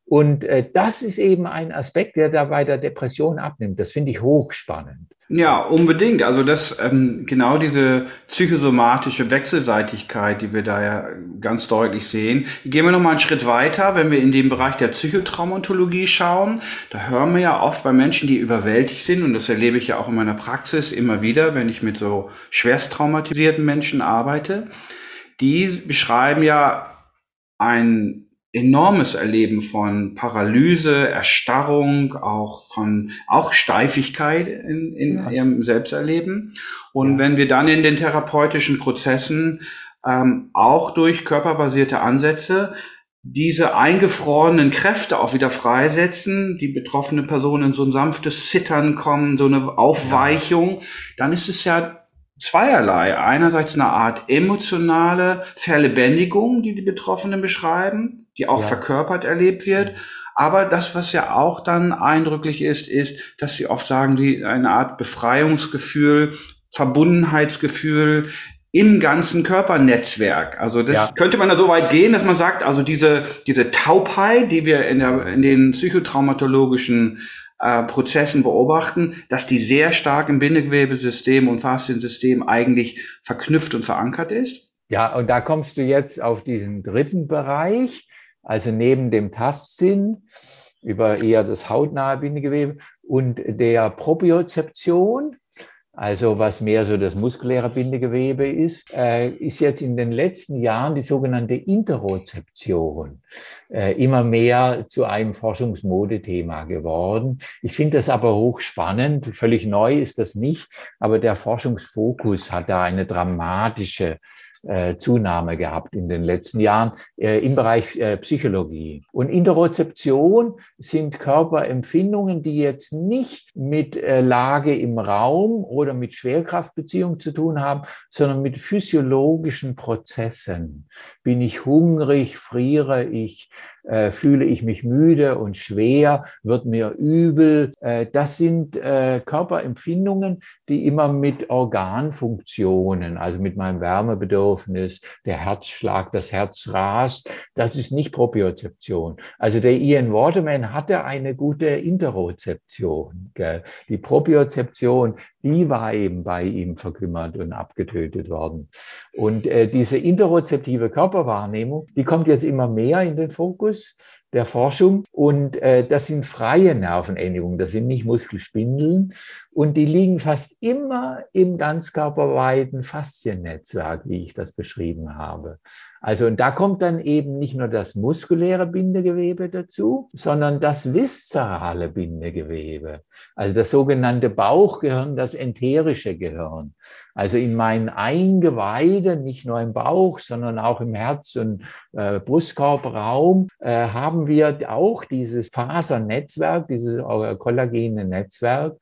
Und äh, das ist eben ein Aspekt, der da bei der Depression abnimmt. Das finde ich hochspannend. Ja, unbedingt. Also das ähm, genau diese psychosomatische Wechselseitigkeit, die wir da ja ganz deutlich sehen. Gehen wir noch mal einen Schritt weiter, wenn wir in den Bereich der Psychotraumatologie schauen. Da hören wir ja oft bei Menschen, die überwältigt sind, und das erlebe ich ja auch in meiner Praxis immer wieder, wenn ich mit so schwerst traumatisierten Menschen arbeite. Die beschreiben ja ein enormes Erleben von Paralyse, Erstarrung, auch von auch Steifigkeit in, in ja. ihrem Selbsterleben. Und ja. wenn wir dann in den therapeutischen Prozessen ähm, auch durch körperbasierte Ansätze diese eingefrorenen Kräfte auch wieder freisetzen, die betroffene Person in so ein sanftes Zittern kommen, so eine Aufweichung, dann ist es ja zweierlei. Einerseits eine Art emotionale Verlebendigung, die die Betroffenen beschreiben, die auch ja. verkörpert erlebt wird. Aber das, was ja auch dann eindrücklich ist, ist, dass sie oft sagen, die eine Art Befreiungsgefühl, Verbundenheitsgefühl im ganzen Körpernetzwerk. Also das ja. könnte man da so weit gehen, dass man sagt, also diese, diese Taubheit, die wir in, der, in den psychotraumatologischen äh, Prozessen beobachten, dass die sehr stark im Bindegewebesystem und Fasziensystem eigentlich verknüpft und verankert ist. Ja, und da kommst du jetzt auf diesen dritten Bereich, also neben dem Tastsinn über eher das hautnahe Bindegewebe und der Propriozeption, also was mehr so das muskuläre Bindegewebe ist, äh, ist jetzt in den letzten Jahren die sogenannte Interozeption äh, immer mehr zu einem Forschungsmodethema geworden. Ich finde das aber hochspannend. Völlig neu ist das nicht, aber der Forschungsfokus hat da eine dramatische Zunahme gehabt in den letzten Jahren äh, im Bereich äh, Psychologie. Und Interozeption sind Körperempfindungen, die jetzt nicht mit äh, Lage im Raum oder mit Schwerkraftbeziehung zu tun haben, sondern mit physiologischen Prozessen. Bin ich hungrig, friere ich, äh, fühle ich mich müde und schwer, wird mir übel. Äh, das sind äh, Körperempfindungen, die immer mit Organfunktionen, also mit meinem Wärmebedürfnis, der Herzschlag, das Herz rast, das ist nicht Propriozeption. Also der Ian Waterman hatte eine gute Interozeption. Gell? Die Propriozeption, die war eben bei ihm verkümmert und abgetötet worden. Und äh, diese interozeptive Körperwahrnehmung, die kommt jetzt immer mehr in den Fokus. Der Forschung. Und äh, das sind freie Nervenendigungen, das sind nicht Muskelspindeln. Und die liegen fast immer im ganzkörperweiten Fasziennetzwerk, wie ich das beschrieben habe. Also und da kommt dann eben nicht nur das muskuläre Bindegewebe dazu, sondern das viszerale Bindegewebe. Also das sogenannte Bauchgehirn, das enterische Gehirn. Also in meinen Eingeweiden, nicht nur im Bauch, sondern auch im Herz- und äh, Brustkorbraum, äh, haben wir auch dieses Fasernetzwerk, dieses äh, kollagene Netzwerk.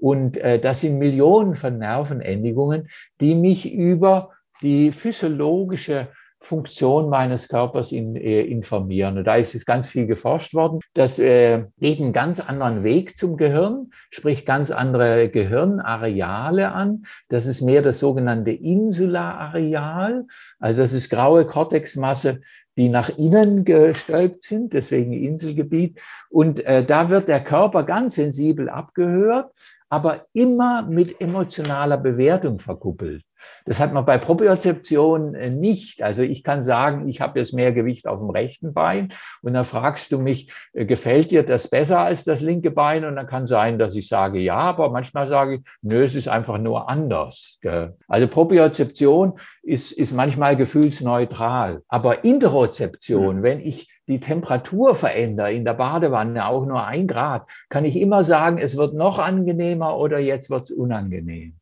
Und äh, das sind Millionen von Nervenendigungen, die mich über die physiologische Funktion meines Körpers in, äh, informieren. Und da ist es ganz viel geforscht worden. Das äh, geht einen ganz anderen Weg zum Gehirn, sprich ganz andere Gehirnareale an. Das ist mehr das sogenannte Insula-Areal. Also das ist graue Kortexmasse, die nach innen gestülpt sind, deswegen Inselgebiet. Und äh, da wird der Körper ganz sensibel abgehört, aber immer mit emotionaler Bewertung verkuppelt. Das hat man bei Propriozeption äh, nicht. Also ich kann sagen, ich habe jetzt mehr Gewicht auf dem rechten Bein und dann fragst du mich, äh, gefällt dir das besser als das linke Bein? Und dann kann sein, dass ich sage ja, aber manchmal sage ich, nö, es ist einfach nur anders. Also Propriozeption ist, ist manchmal gefühlsneutral. Aber Interozeption, mhm. wenn ich die Temperatur verändere in der Badewanne, auch nur ein Grad, kann ich immer sagen, es wird noch angenehmer oder jetzt wird es unangenehm.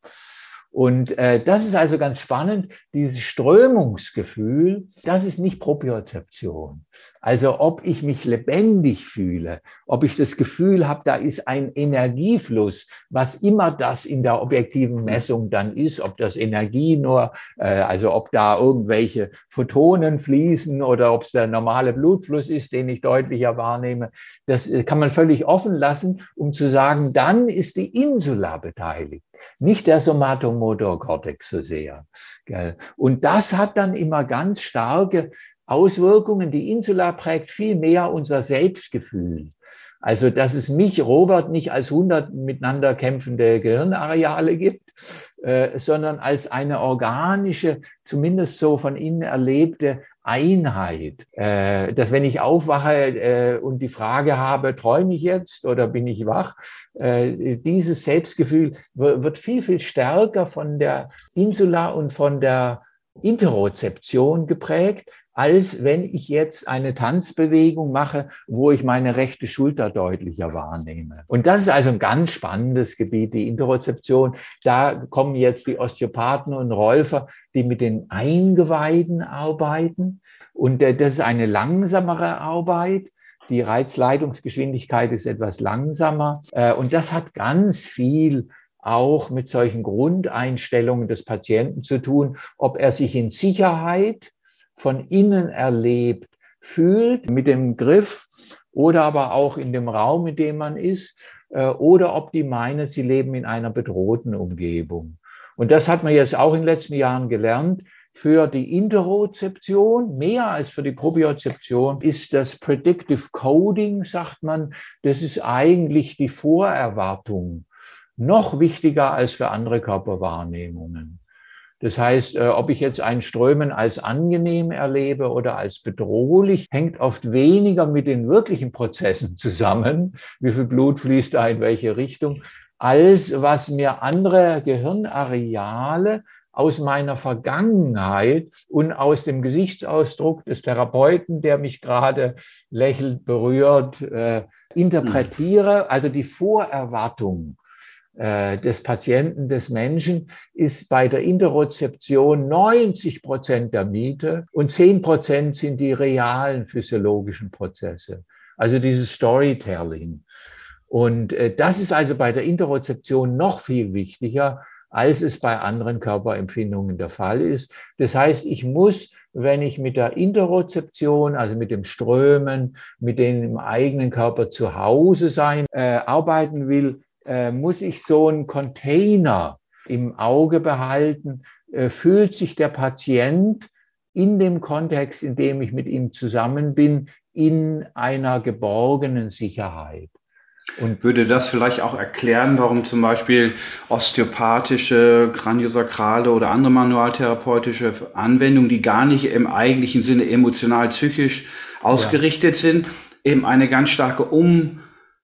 Und äh, das ist also ganz spannend, dieses Strömungsgefühl, das ist nicht Propriozeption. Also ob ich mich lebendig fühle, ob ich das Gefühl habe, da ist ein Energiefluss, was immer das in der objektiven Messung dann ist, ob das Energie nur, äh, also ob da irgendwelche Photonen fließen oder ob es der normale Blutfluss ist, den ich deutlicher wahrnehme, das äh, kann man völlig offen lassen, um zu sagen, dann ist die Insula beteiligt, nicht der Somatomotorkortex so sehr. Und das hat dann immer ganz starke Auswirkungen. Die Insula prägt viel mehr unser Selbstgefühl. Also, dass es mich, Robert, nicht als 100 miteinander kämpfende Gehirnareale gibt, äh, sondern als eine organische, zumindest so von innen erlebte Einheit. Äh, dass wenn ich aufwache äh, und die Frage habe, träume ich jetzt oder bin ich wach, äh, dieses Selbstgefühl wird viel, viel stärker von der Insula und von der Interozeption geprägt, als wenn ich jetzt eine Tanzbewegung mache, wo ich meine rechte Schulter deutlicher wahrnehme. Und das ist also ein ganz spannendes Gebiet, die Interozeption. Da kommen jetzt die Osteopathen und Rolfer, die mit den Eingeweiden arbeiten. Und äh, das ist eine langsamere Arbeit. Die Reizleitungsgeschwindigkeit ist etwas langsamer. Äh, und das hat ganz viel auch mit solchen Grundeinstellungen des Patienten zu tun, ob er sich in Sicherheit von innen erlebt, fühlt mit dem Griff oder aber auch in dem Raum, in dem man ist, äh, oder ob die meinen, sie leben in einer bedrohten Umgebung. Und das hat man jetzt auch in den letzten Jahren gelernt. Für die Interozeption, mehr als für die Propriozeption, ist das Predictive Coding, sagt man, das ist eigentlich die Vorerwartung noch wichtiger als für andere Körperwahrnehmungen. Das heißt, äh, ob ich jetzt ein Strömen als angenehm erlebe oder als bedrohlich, hängt oft weniger mit den wirklichen Prozessen zusammen, wie viel Blut fließt da in welche Richtung, als was mir andere Gehirnareale aus meiner Vergangenheit und aus dem Gesichtsausdruck des Therapeuten, der mich gerade lächelnd berührt, äh, interpretiere. Also die Vorerwartung äh, des Patienten, des Menschen, ist bei der Interozeption 90 Prozent der Miete und 10 Prozent sind die realen physiologischen Prozesse. Also dieses Storytelling. Und äh, das ist also bei der Interozeption noch viel wichtiger, als es bei anderen Körperempfindungen der Fall ist. Das heißt, ich muss, wenn ich mit der Interozeption, also mit dem Strömen, mit dem im eigenen Körper zu Hause sein, äh, arbeiten will, äh, muss ich so einen Container im Auge behalten? Äh, fühlt sich der Patient in dem Kontext, in dem ich mit ihm zusammen bin, in einer geborgenen Sicherheit? Und würde das vielleicht auch erklären, warum zum Beispiel osteopathische, kraniosakrale oder andere manualtherapeutische Anwendungen, die gar nicht im eigentlichen Sinne emotional-psychisch ausgerichtet ja. sind, eben eine ganz starke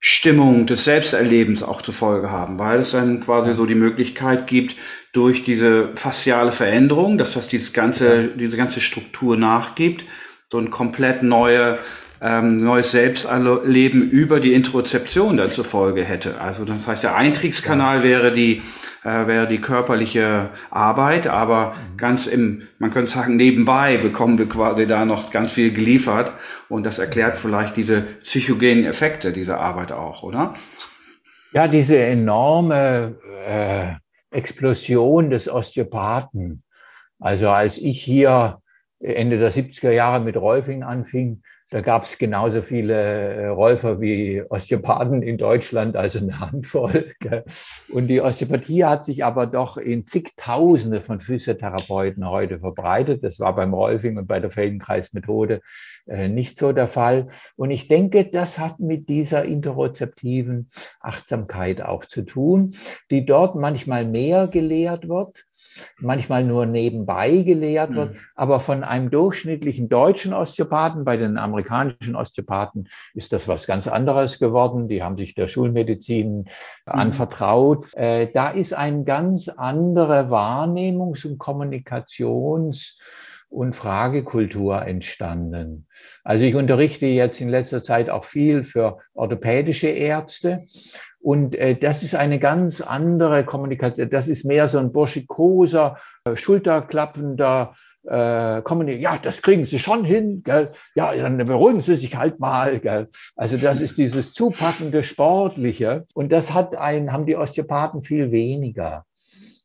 Umstimmung des Selbsterlebens auch zur Folge haben, weil es dann quasi so die Möglichkeit gibt, durch diese fasziale Veränderung, dass das diese ganze, diese ganze Struktur nachgibt, so ein komplett neue ähm, neues Selbsterleben über die Interozeption dann zur Folge hätte. Also das heißt, der Eintriegskanal wäre die äh, wäre die körperliche Arbeit, aber mhm. ganz im, man könnte sagen, nebenbei bekommen wir quasi da noch ganz viel geliefert und das erklärt vielleicht diese psychogenen Effekte dieser Arbeit auch, oder? Ja, diese enorme äh, Explosion des Osteopathen. Also als ich hier Ende der 70er Jahre mit Rolfing anfing, da gab es genauso viele äh, Räufer wie Osteopathen in Deutschland, also eine Handvoll. <laughs> Und die Osteopathie hat sich aber doch in zigtausende von Physiotherapeuten heute verbreitet. Das war beim Rolfing und bei der Feldenkreismethode äh, nicht so der Fall. Und ich denke, das hat mit dieser interozeptiven Achtsamkeit auch zu tun, die dort manchmal mehr gelehrt wird manchmal nur nebenbei gelehrt wird, mhm. aber von einem durchschnittlichen deutschen Osteopathen, bei den amerikanischen Osteopathen ist das was ganz anderes geworden. Die haben sich der Schulmedizin mhm. anvertraut. Äh, da ist eine ganz andere Wahrnehmungs- und Kommunikations- und Fragekultur entstanden. Also ich unterrichte jetzt in letzter Zeit auch viel für orthopädische Ärzte und äh, das ist eine ganz andere Kommunikation. Das ist mehr so ein burschikoser, äh, schulterklappender äh, Kommunikation. Ja, das kriegen Sie schon hin. Gell? Ja, dann beruhigen Sie sich halt mal. Gell? Also das ist dieses zupackende, sportliche. Und das hat ein, haben die Osteopathen viel weniger.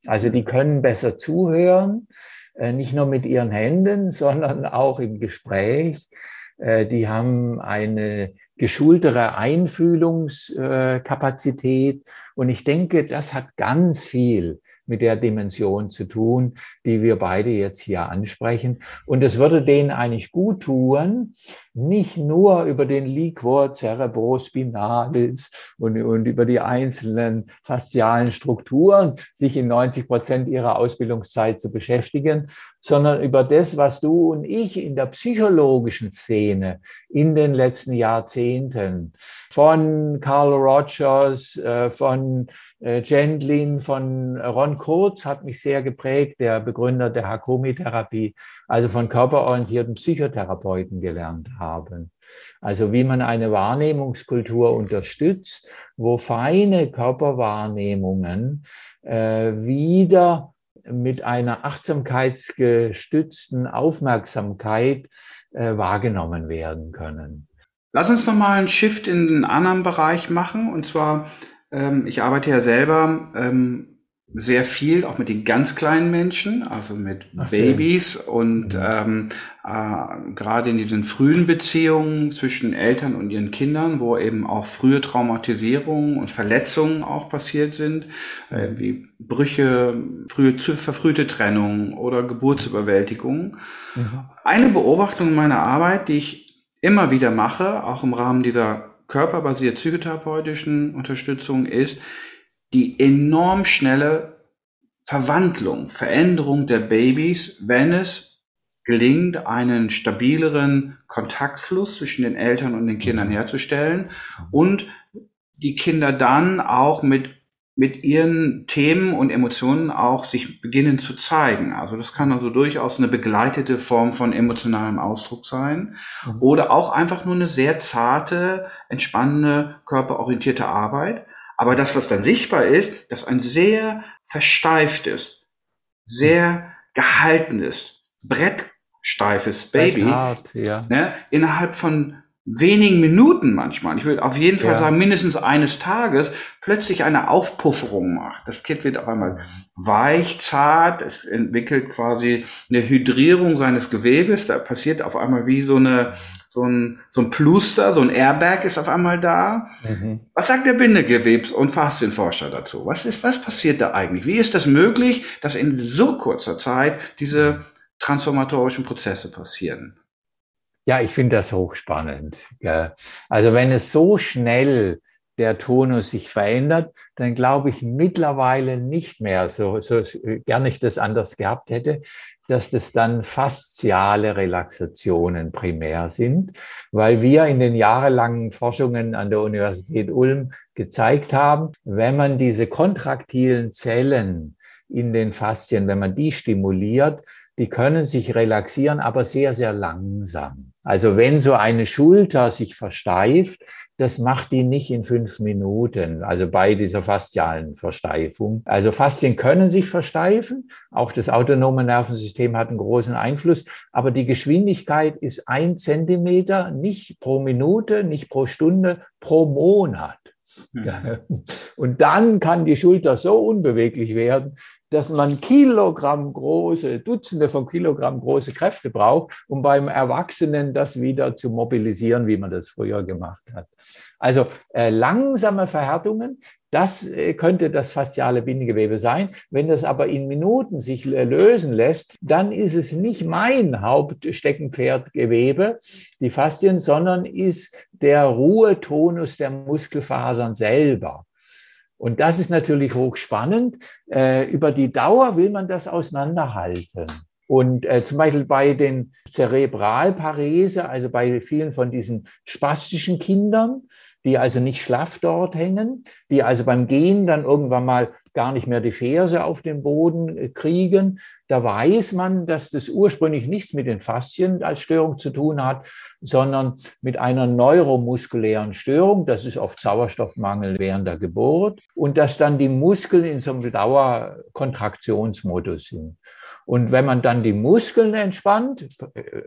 Also die können besser zuhören, äh, nicht nur mit ihren Händen, <laughs> sondern auch im Gespräch. Äh, die haben eine geschultere Einfühlungskapazität. Und ich denke, das hat ganz viel mit der Dimension zu tun, die wir beide jetzt hier ansprechen. Und es würde denen eigentlich gut tun, nicht nur über den Liquor cerebrospinalis und, und über die einzelnen faszialen Strukturen sich in 90 Prozent ihrer Ausbildungszeit zu beschäftigen, sondern über das, was du und ich in der psychologischen Szene in den letzten Jahrzehnten von Carl Rogers, äh, von äh, Gendlin, von Ron Kurz hat mich sehr geprägt, der Begründer der Hakomi-Therapie, also von körperorientierten Psychotherapeuten gelernt haben. Also wie man eine Wahrnehmungskultur unterstützt, wo feine Körperwahrnehmungen äh, wieder mit einer achtsamkeitsgestützten Aufmerksamkeit äh, wahrgenommen werden können. Lass uns noch mal einen Shift in einen anderen Bereich machen. Und zwar, ähm, ich arbeite ja selber ähm, sehr viel, auch mit den ganz kleinen Menschen, also mit Ach, Babys schön. und mhm. ähm, äh, gerade in diesen frühen Beziehungen zwischen Eltern und ihren Kindern, wo eben auch frühe Traumatisierungen und Verletzungen auch passiert sind, äh, mhm. wie Brüche, frühe verfrühte Trennung oder Geburtsüberwältigung. Mhm. Eine Beobachtung meiner Arbeit, die ich immer wieder mache, auch im Rahmen dieser körperbasiert psychotherapeutischen Unterstützung, ist, die enorm schnelle Verwandlung, Veränderung der Babys, wenn es gelingt, einen stabileren Kontaktfluss zwischen den Eltern und den Kindern herzustellen und die Kinder dann auch mit mit ihren Themen und Emotionen auch sich beginnen zu zeigen. Also das kann also durchaus eine begleitete Form von emotionalem Ausdruck sein mhm. oder auch einfach nur eine sehr zarte, entspannende, körperorientierte Arbeit. Aber das, was dann sichtbar ist, dass ein sehr versteiftes, sehr gehaltenes, brettsteifes Baby hart, ja. ne, innerhalb von wenigen Minuten manchmal, ich würde auf jeden Fall ja. sagen mindestens eines Tages, plötzlich eine Aufpufferung macht. Das Kind wird auf einmal weich, zart, es entwickelt quasi eine Hydrierung seines Gewebes, da passiert auf einmal wie so eine so ein, so ein Pluster, so ein Airbag ist auf einmal da. Mhm. Was sagt der Bindegewebs- und Faszienforscher dazu? Was ist, was passiert da eigentlich? Wie ist das möglich, dass in so kurzer Zeit diese transformatorischen Prozesse passieren? Ja, ich finde das hochspannend. Also wenn es so schnell der Tonus sich verändert, dann glaube ich mittlerweile nicht mehr, so, so gern ich das anders gehabt hätte, dass das dann fasziale Relaxationen primär sind, weil wir in den jahrelangen Forschungen an der Universität Ulm gezeigt haben, wenn man diese kontraktilen Zellen in den Faszien, wenn man die stimuliert, die können sich relaxieren, aber sehr, sehr langsam. Also wenn so eine Schulter sich versteift, das macht die nicht in fünf Minuten, also bei dieser faszialen Versteifung. Also Faszien können sich versteifen, auch das autonome Nervensystem hat einen großen Einfluss, aber die Geschwindigkeit ist ein Zentimeter, nicht pro Minute, nicht pro Stunde, pro Monat. Mhm. <laughs> Und dann kann die Schulter so unbeweglich werden, dass man Kilogramm große, Dutzende von Kilogramm große Kräfte braucht, um beim Erwachsenen das wieder zu mobilisieren, wie man das früher gemacht hat. Also äh, langsame Verhärtungen, das äh, könnte das fasziale Bindegewebe sein. Wenn das aber in Minuten sich äh, lösen lässt, dann ist es nicht mein Hauptsteckenpferdgewebe, die Faszien, sondern ist der Ruhetonus der Muskelfasern selber. Und das ist natürlich hochspannend. Äh, über die Dauer will man das auseinanderhalten. Und äh, zum Beispiel bei den Zerebralparese, also bei vielen von diesen spastischen Kindern, die also nicht schlaff dort hängen, die also beim Gehen dann irgendwann mal gar nicht mehr die Ferse auf den Boden äh, kriegen. Da weiß man, dass das ursprünglich nichts mit den Faszien als Störung zu tun hat, sondern mit einer neuromuskulären Störung. Das ist oft Sauerstoffmangel während der Geburt und dass dann die Muskeln in so einem Dauerkontraktionsmodus sind. Und wenn man dann die Muskeln entspannt,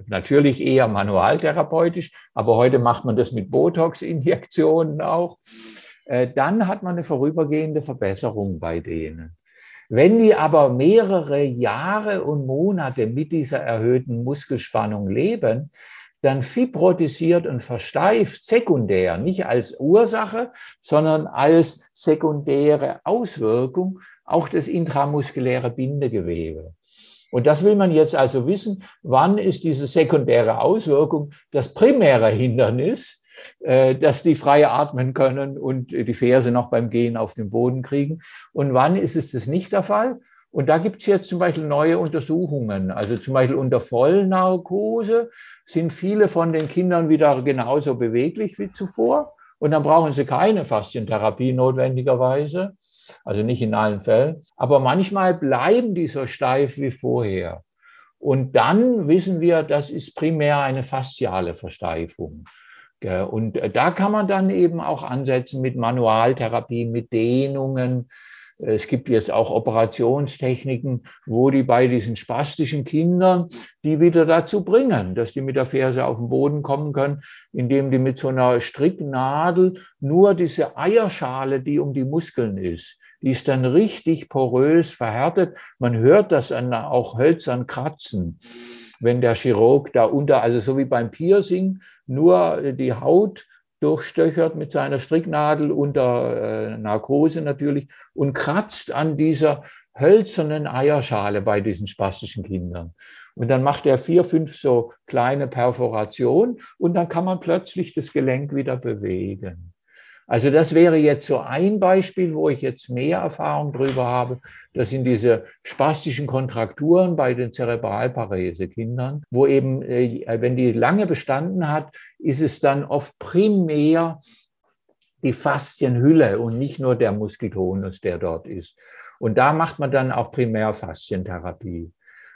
natürlich eher manualtherapeutisch, aber heute macht man das mit Botox-Injektionen auch, äh, dann hat man eine vorübergehende Verbesserung bei denen. Wenn die aber mehrere Jahre und Monate mit dieser erhöhten Muskelspannung leben, dann fibrotisiert und versteift sekundär, nicht als Ursache, sondern als sekundäre Auswirkung auch das intramuskuläre Bindegewebe. Und das will man jetzt also wissen, wann ist diese sekundäre Auswirkung das primäre Hindernis, äh, dass die frei atmen können und die Ferse noch beim Gehen auf den Boden kriegen. Und wann ist es das nicht der Fall? Und da gibt es jetzt zum Beispiel neue Untersuchungen. Also zum Beispiel unter Vollnarkose sind viele von den Kindern wieder genauso beweglich wie zuvor. Und dann brauchen sie keine Faszientherapie notwendigerweise also nicht in allen Fällen. Aber manchmal bleiben die so steif wie vorher. Und dann wissen wir, das ist primär eine fasziale Versteifung. Und da kann man dann eben auch ansetzen mit Manualtherapie, mit Dehnungen, es gibt jetzt auch Operationstechniken, wo die bei diesen spastischen Kindern die wieder dazu bringen, dass die mit der Ferse auf den Boden kommen können, indem die mit so einer Stricknadel nur diese Eierschale, die um die Muskeln ist, die ist dann richtig porös verhärtet. Man hört das an auch hölzern kratzen, wenn der Chirurg da unter, also so wie beim Piercing, nur die Haut durchstöchert mit seiner Stricknadel unter äh, Narkose natürlich und kratzt an dieser hölzernen Eierschale bei diesen spastischen Kindern. Und dann macht er vier, fünf so kleine Perforationen und dann kann man plötzlich das Gelenk wieder bewegen. Also das wäre jetzt so ein Beispiel, wo ich jetzt mehr Erfahrung drüber habe. Das sind diese spastischen Kontrakturen bei den Zerebralparese-Kindern, wo eben, äh, wenn die lange bestanden hat, ist es dann oft primär die Faszienhülle und nicht nur der Muskeltonus, der dort ist. Und da macht man dann auch Primärfaszientherapie.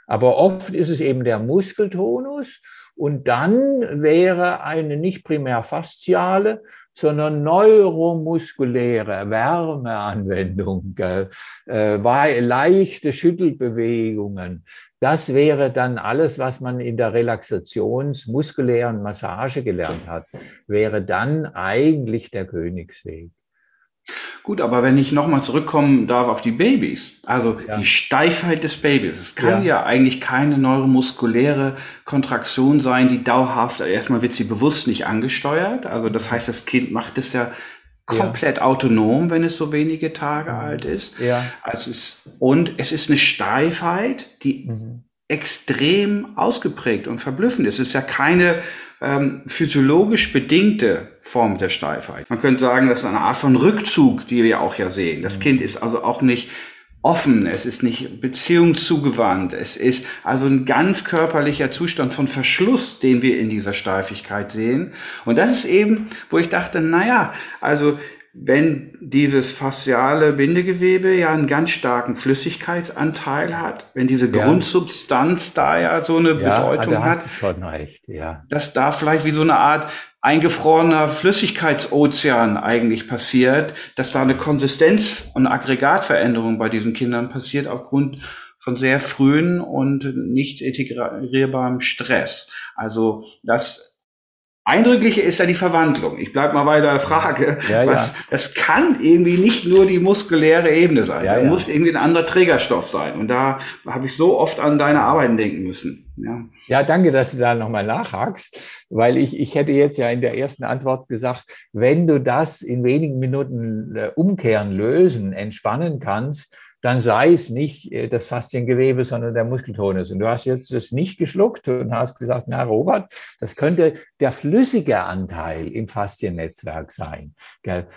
Aber oft ist es eben der Muskeltonus und dann wäre eine nicht primär fasziale, sondern neuromuskuläre Wärmeanwendung, äh, leichte Schüttelbewegungen. Das wäre dann alles, was man in der Relaxationsmuskulären Massage gelernt hat, wäre dann eigentlich der Königsweg. Gut, aber wenn ich nochmal zurückkommen darf auf die Babys, also ja. die Steifheit des Babys, es kann ja. ja. eigentlich keine neuromuskuläre Kontraktion sein, die dauerhaft, erstmal wird sie bewusst nicht angesteuert, also das heißt, das Kind macht es ja komplett ja. autonom, wenn es so wenige Tage mhm. alt ist. Ja. Also es, und es ist eine Steifheit, die mhm extrem ausgeprägt und verblüffend ist. Es ist ja keine ähm, physiologisch bedingte Form der Steifheit. Man könnte sagen, das ist eine Art von Rückzug, die wir auch ja sehen. Das mhm. Kind ist also auch nicht offen, es ist nicht beziehungszugewandt, es ist also ein ganz körperlicher Zustand von Verschluss, den wir in dieser Steifigkeit sehen. Und das ist eben, wo ich dachte, naja, also wenn dieses fasziale Bindegewebe ja einen ganz starken Flüssigkeitsanteil hat, wenn diese ja. Grundsubstanz da ja so eine ja, Bedeutung da hat, schon recht, ja. dass da vielleicht wie so eine Art eingefrorener Flüssigkeitsozean eigentlich passiert, dass da eine Konsistenz- und Aggregatveränderung bei diesen Kindern passiert aufgrund von sehr frühen und nicht integrierbarem Stress. Also das Eindrückliche ist ja die Verwandlung. Ich bleibe mal bei der Frage. Ja, was, ja. Das kann irgendwie nicht nur die muskuläre Ebene sein. Ja, da muss irgendwie ein anderer Trägerstoff sein. Und da habe ich so oft an deine Arbeiten denken müssen. Ja, ja danke, dass du da nochmal nachhakst, weil ich, ich hätte jetzt ja in der ersten Antwort gesagt, wenn du das in wenigen Minuten äh, umkehren, lösen, entspannen kannst, dann sei es nicht äh, das Fasziengewebe, sondern der Muskeltonus. Und du hast jetzt das nicht geschluckt und hast gesagt, na Robert, das könnte der flüssige Anteil im Fasziennetzwerk sein.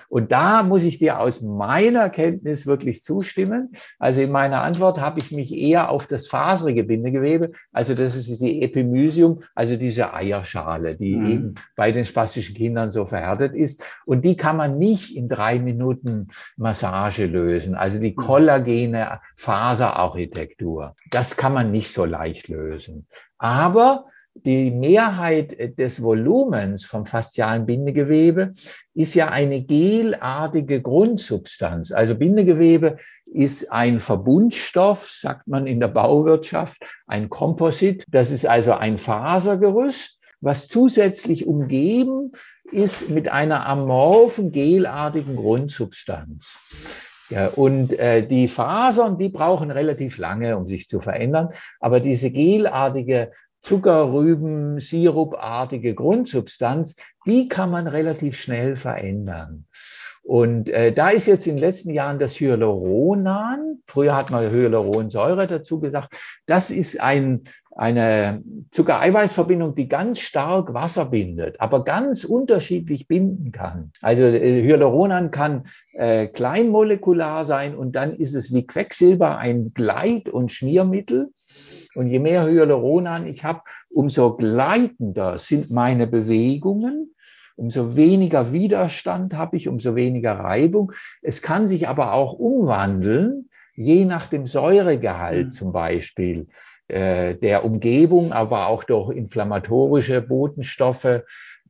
Und da muss ich dir aus meiner Kenntnis wirklich zustimmen. Also in meiner Antwort habe ich mich eher auf das faserige Bindegewebe, also das ist die Epimysium, also diese Eierschale, die mhm. eben bei den spastischen Kindern so verhärtet ist. Und die kann man nicht in drei Minuten Massage lösen. Also die mhm. Kollagen heterogene Faserarchitektur. Das kann man nicht so leicht lösen. Aber die Mehrheit des Volumens vom faszialen Bindegewebe ist ja eine gelartige Grundsubstanz. Also Bindegewebe ist ein Verbundstoff, sagt man in der Bauwirtschaft, ein Komposit. Das ist also ein Fasergerüst, was zusätzlich umgeben ist mit einer amorphen, gelartigen Grundsubstanz. Ja, und äh, die Fasern, die brauchen relativ lange, um sich zu verändern. Aber diese gelartige Zuckerrüben, Sirupartige Grundsubstanz, die kann man relativ schnell verändern. Und äh, da ist jetzt in den letzten Jahren das Hyaluronan, früher hat man Hyaluronsäure dazu gesagt, das ist ein eine Zuckereiweißverbindung, die ganz stark Wasser bindet, aber ganz unterschiedlich binden kann. Also äh, Hyaluronan kann äh, kleinmolekular sein und dann ist es wie Quecksilber ein Gleit- und Schmiermittel. Und je mehr Hyaluronan ich habe, umso gleitender sind meine Bewegungen. Umso weniger Widerstand habe ich, umso weniger Reibung. Es kann sich aber auch umwandeln, je nach dem Säuregehalt mhm. zum Beispiel. Äh, der Umgebung, aber auch durch inflammatorische Botenstoffe,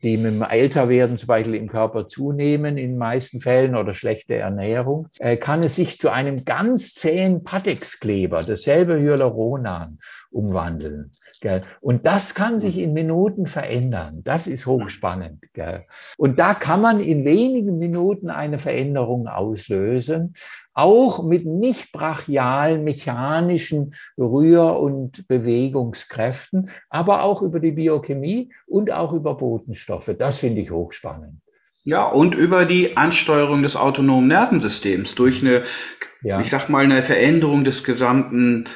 die mit dem Älterwerden zum Beispiel im Körper zunehmen, in den meisten Fällen oder schlechte Ernährung, äh, kann es sich zu einem ganz zähen Patexkleber, dasselbe Hyaluronan, umwandeln. Gell? Und das kann sich in Minuten verändern. Das ist hochspannend. Gell? Und da kann man in wenigen Minuten eine Veränderung auslösen, auch mit nicht brachialen mechanischen Rühr- und Bewegungskräften, aber auch über die Biochemie und auch über Botenstoffe. Das finde ich hochspannend. Ja, und über die Ansteuerung des autonomen Nervensystems durch eine, ja. ich sag mal, eine Veränderung des gesamten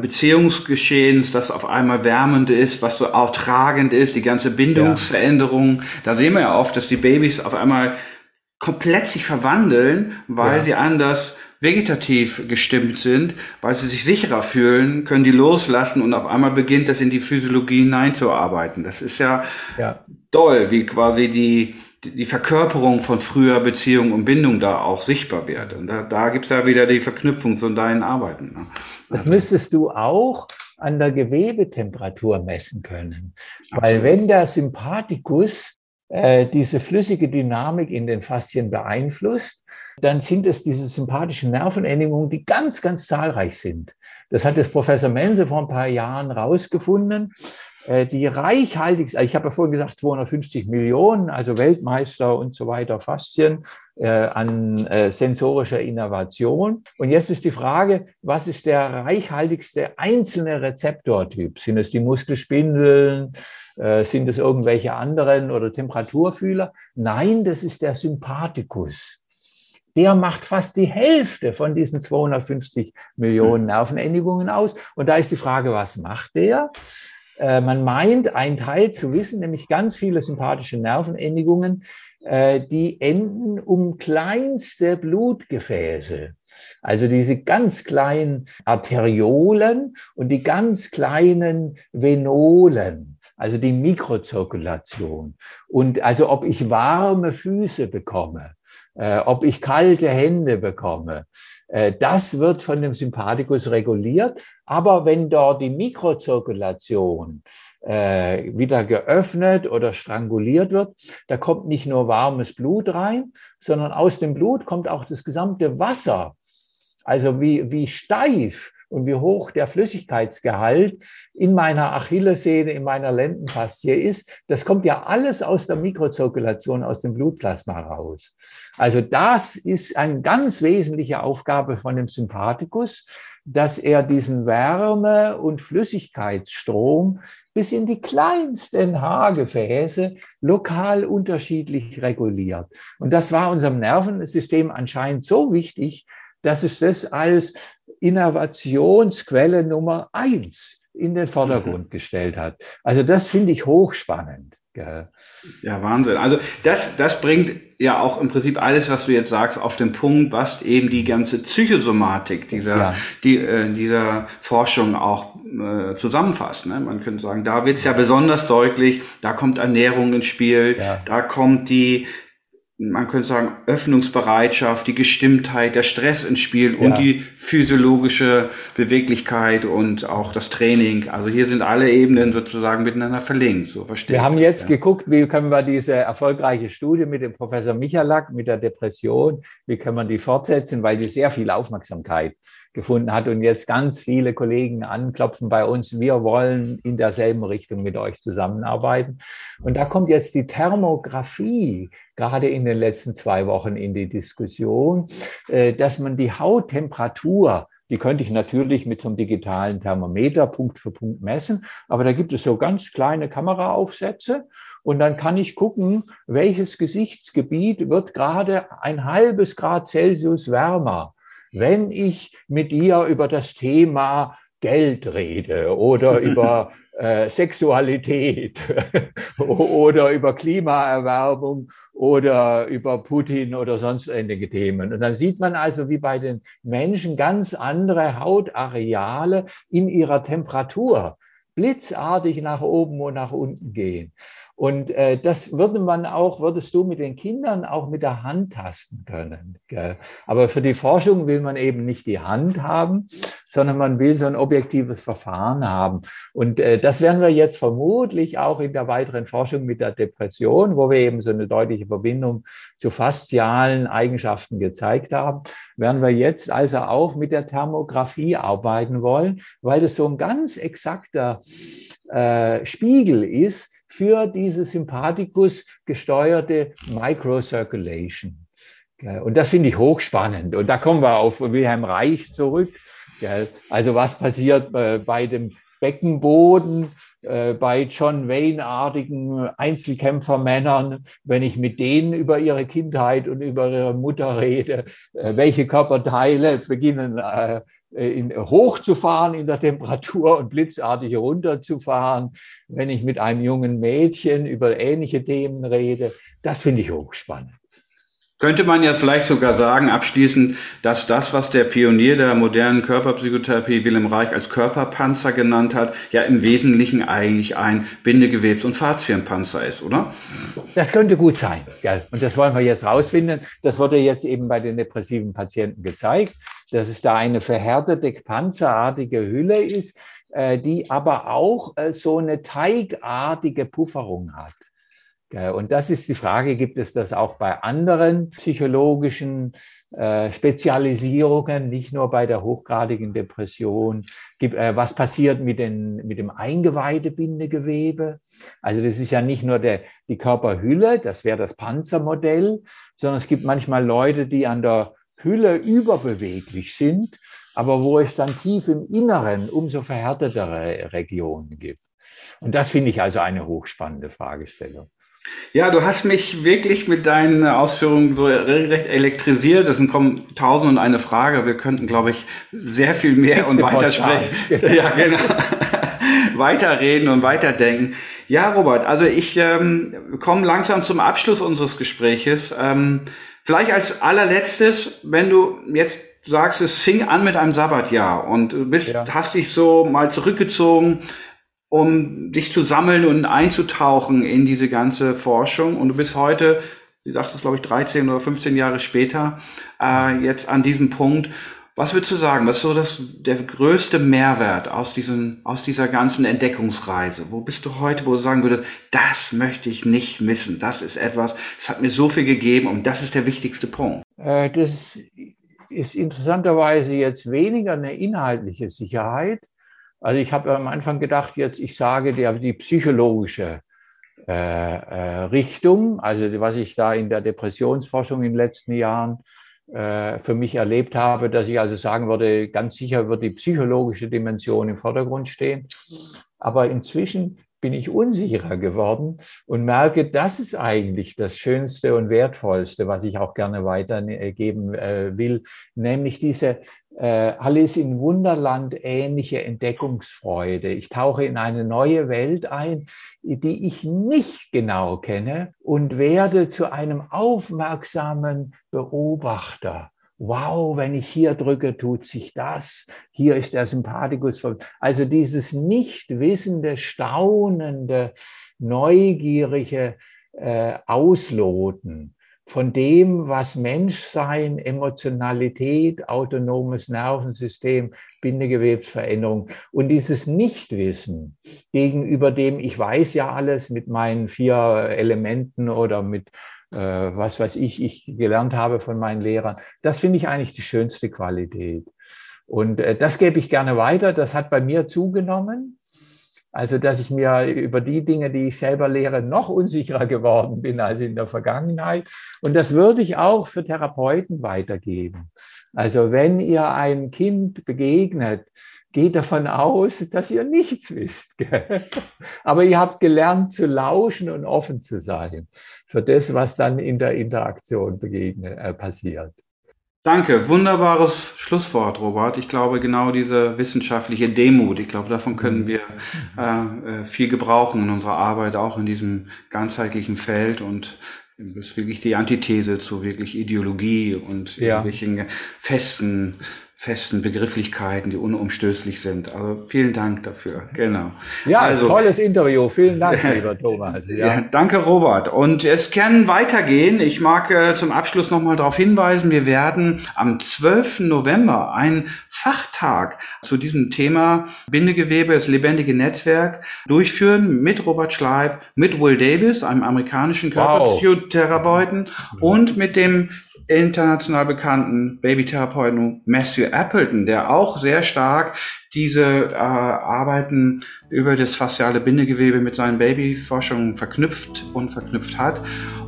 Beziehungsgeschehens, das auf einmal wärmend ist, was so auch tragend ist, die ganze Bindungsveränderung. Ja. Da sehen wir ja oft, dass die Babys auf einmal komplett sich verwandeln, weil ja. sie anders vegetativ gestimmt sind, weil sie sich sicherer fühlen, können die loslassen und auf einmal beginnt das in die Physiologie hineinzuarbeiten. Das ist ja, ja. toll, wie quasi die, die Verkörperung von früher Beziehung und Bindung da auch sichtbar wird. Und da, da gibt es ja wieder die Verknüpfung zu deinen Arbeiten. Ne? Das also, müsstest du auch an der Gewebetemperatur messen können. Absolut. Weil wenn der Sympathikus äh, diese flüssige Dynamik in den Faszien beeinflusst, dann sind es diese sympathischen Nervenendungen, die ganz, ganz zahlreich sind. Das hat das Professor Mense vor ein paar Jahren rausgefunden. Äh, die reichhaltigste, ich habe ja vorhin gesagt 250 Millionen, also Weltmeister und so weiter, Faszien äh, an äh, sensorischer Innovation. Und jetzt ist die Frage, was ist der reichhaltigste einzelne Rezeptortyp? Sind es die Muskelspindeln? Äh, sind es irgendwelche anderen oder Temperaturfühler? Nein, das ist der Sympathikus. der macht fast die Hälfte von diesen 250 Millionen Nervenendigungen aus. Und da ist die Frage, was macht der? Äh, man meint, ein Teil zu wissen, nämlich ganz viele sympathische Nervenendigungen, äh, die enden um kleinste Blutgefäße. Also diese ganz kleinen Arteriolen und die ganz kleinen Venolen, also die Mikrozirkulation. Und also ob ich warme Füße bekomme, äh, ob ich kalte Hände bekomme, das wird von dem Sympathikus reguliert. Aber wenn dort die Mikrozirkulation äh, wieder geöffnet oder stranguliert wird, da kommt nicht nur warmes Blut rein, sondern aus dem Blut kommt auch das gesamte Wasser. Also wie, wie steif und wie hoch der Flüssigkeitsgehalt in meiner Achillessehne, in meiner Lendenfaszie ist, das kommt ja alles aus der Mikrozirkulation, aus dem Blutplasma raus. Also das ist eine ganz wesentliche Aufgabe von dem Sympathikus, dass er diesen Wärme- und Flüssigkeitsstrom bis in die kleinsten Haargefäße lokal unterschiedlich reguliert. Und das war unserem Nervensystem anscheinend so wichtig, dass es das als Innovationsquelle Nummer eins in den Vordergrund <laughs> gestellt hat. Also das finde ich hochspannend. Ja, Wahnsinn. Also das, das bringt ja auch im Prinzip alles, was du jetzt sagst, auf den Punkt, was eben die ganze Psychosomatik dieser, ja. die, äh, dieser Forschung auch äh, zusammenfasst. Ne? Man könnte sagen, da wird es ja besonders deutlich, da kommt Ernährung ins Spiel, ja. da kommt die man könnte sagen, Öffnungsbereitschaft, die Gestimmtheit, der Stress ins Spiel ja. und die physiologische Beweglichkeit und auch das Training. Also hier sind alle Ebenen sozusagen miteinander verlinkt. So verstehe wir haben jetzt ja. geguckt, wie können wir diese erfolgreiche Studie mit dem Professor Michalak, mit der Depression, wie können wir die fortsetzen, weil die sehr viel Aufmerksamkeit gefunden hat und jetzt ganz viele Kollegen anklopfen bei uns, wir wollen in derselben Richtung mit euch zusammenarbeiten. Und da kommt jetzt die Thermografie gerade in den letzten zwei Wochen in die Diskussion, äh, dass man die Hauttemperatur die könnte ich natürlich mit so einem digitalen Thermometer Punkt für Punkt messen, aber da gibt es so ganz kleine Kameraaufsätze und dann kann ich gucken, welches Gesichtsgebiet wird gerade ein halbes Grad Celsius wärmer wenn ich mit ihr über das Thema Geld rede oder <laughs> über äh, Sexualität <laughs> oder über Klimaerwerbung oder über Putin oder sonst ähnliche Themen. Und dann sieht man also, wie bei den Menschen ganz andere Hautareale in ihrer Temperatur blitzartig nach oben und nach unten gehen. Und äh, das würde man auch, würdest du mit den Kindern auch mit der Hand tasten können. Gell? Aber für die Forschung will man eben nicht die Hand haben, sondern man will so ein objektives Verfahren haben. Und äh, das werden wir jetzt vermutlich auch in der weiteren Forschung mit der Depression, wo wir eben so eine deutliche Verbindung zu faszialen Eigenschaften gezeigt haben, werden wir jetzt also auch mit der Thermografie arbeiten wollen, weil das so ein ganz exakter äh, Spiegel ist, für diese Sympathikus gesteuerte Microcirculation. Und das finde ich hochspannend. Und da kommen wir auf Wilhelm Reich zurück. Also was passiert äh, bei dem Beckenboden, äh, bei John Wayne-artigen Einzelkämpfermännern, wenn ich mit denen über ihre Kindheit und über ihre Mutter rede, äh, welche Körperteile beginnen in, hochzufahren in der Temperatur und blitzartig runterzufahren, wenn ich mit einem jungen Mädchen über ähnliche Themen rede. Das finde ich hochspannend. Könnte man ja vielleicht sogar sagen, abschließend, dass das, was der Pionier der modernen Körperpsychotherapie Wilhelm Reich als Körperpanzer genannt hat, ja im Wesentlichen eigentlich ein Bindegewebs- und Faszienpanzer ist, oder? Das könnte gut sein. Ja. Und das wollen wir jetzt rausfinden. Das wurde jetzt eben bei den depressiven Patienten gezeigt, dass es da eine verhärtete, panzerartige Hülle ist, äh, die aber auch äh, so eine teigartige Pufferung hat. Und das ist die Frage, gibt es das auch bei anderen psychologischen äh, Spezialisierungen, nicht nur bei der hochgradigen Depression? Gibt, äh, was passiert mit, den, mit dem Eingeweidebindegewebe? Also das ist ja nicht nur der, die Körperhülle, das wäre das Panzermodell, sondern es gibt manchmal Leute, die an der Hülle überbeweglich sind, aber wo es dann tief im Inneren umso verhärtetere Regionen gibt. Und das finde ich also eine hochspannende Fragestellung. Ja, du hast mich wirklich mit deinen Ausführungen so recht elektrisiert. Es kommen tausend und eine Frage. Wir könnten, glaube ich, sehr viel mehr und weitersprechen. ja, genau. <laughs> weiterreden und weiterdenken. Ja, Robert, also ich ähm, komme langsam zum Abschluss unseres Gespräches. Ähm, vielleicht als allerletztes, wenn du jetzt sagst, es fing an mit einem Sabbatjahr und du bist, ja. hast dich so mal zurückgezogen um dich zu sammeln und einzutauchen in diese ganze Forschung. Und du bist heute, du sagtest, glaube ich, 13 oder 15 Jahre später, äh, jetzt an diesem Punkt. Was würdest du sagen? Was ist so das, der größte Mehrwert aus, diesen, aus dieser ganzen Entdeckungsreise? Wo bist du heute, wo du sagen würdest, das möchte ich nicht missen. Das ist etwas, das hat mir so viel gegeben und das ist der wichtigste Punkt. Äh, das ist interessanterweise jetzt weniger eine inhaltliche Sicherheit, also ich habe am Anfang gedacht, jetzt ich sage dir die psychologische äh, äh, Richtung, also was ich da in der Depressionsforschung in den letzten Jahren äh, für mich erlebt habe, dass ich also sagen würde, ganz sicher wird die psychologische Dimension im Vordergrund stehen. Aber inzwischen bin ich unsicherer geworden und merke, das ist eigentlich das Schönste und Wertvollste, was ich auch gerne weitergeben äh, will, nämlich diese äh, alles in Wunderland ähnliche Entdeckungsfreude. Ich tauche in eine neue Welt ein, die ich nicht genau kenne und werde zu einem aufmerksamen Beobachter. Wow, wenn ich hier drücke, tut sich das. Hier ist der Sympathikus. Also dieses nicht wissende, staunende, neugierige äh, Ausloten von dem, was Menschsein, Emotionalität, autonomes Nervensystem, Bindegewebsveränderung und dieses Nichtwissen gegenüber dem, ich weiß ja alles mit meinen vier Elementen oder mit äh, was weiß ich, ich gelernt habe von meinen Lehrern, das finde ich eigentlich die schönste Qualität. Und äh, das gebe ich gerne weiter. Das hat bei mir zugenommen. Also, dass ich mir über die Dinge, die ich selber lehre, noch unsicherer geworden bin als in der Vergangenheit. Und das würde ich auch für Therapeuten weitergeben. Also, wenn ihr einem Kind begegnet, geht davon aus, dass ihr nichts wisst. Aber ihr habt gelernt zu lauschen und offen zu sein für das, was dann in der Interaktion begegnet, äh, passiert. Danke, wunderbares Schlusswort, Robert. Ich glaube, genau diese wissenschaftliche Demut, ich glaube, davon können wir äh, äh, viel gebrauchen in unserer Arbeit, auch in diesem ganzheitlichen Feld und das ist wirklich die Antithese zu wirklich Ideologie und ja. irgendwelchen festen festen Begrifflichkeiten, die unumstößlich sind. Also vielen Dank dafür. Genau. Ja, also, tolles Interview. Vielen Dank, <laughs> lieber Thomas. Ja. ja. danke, Robert. Und es kann weitergehen. Ich mag äh, zum Abschluss nochmal darauf hinweisen, wir werden am 12. November einen Fachtag zu diesem Thema Bindegewebe, das lebendige Netzwerk durchführen mit Robert Schleib, mit Will Davis, einem amerikanischen Körperpsychotherapeuten wow. und mit dem international bekannten Babytherapeuten Matthew Appleton, der auch sehr stark diese äh, Arbeiten über das fasziale Bindegewebe mit seinen Babyforschungen verknüpft und verknüpft hat.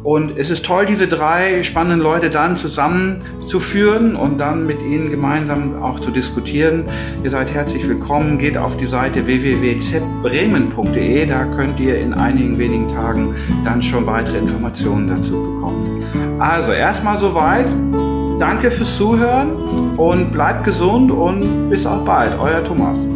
Und es ist toll, diese drei spannenden Leute dann zusammenzuführen und dann mit ihnen gemeinsam auch zu diskutieren. Ihr seid herzlich willkommen. Geht auf die Seite www.zbremen.de. Da könnt ihr in einigen wenigen Tagen dann schon weitere Informationen dazu bekommen. Also erstmal soweit. Danke fürs Zuhören und bleibt gesund und bis auch bald. Euer Thomas.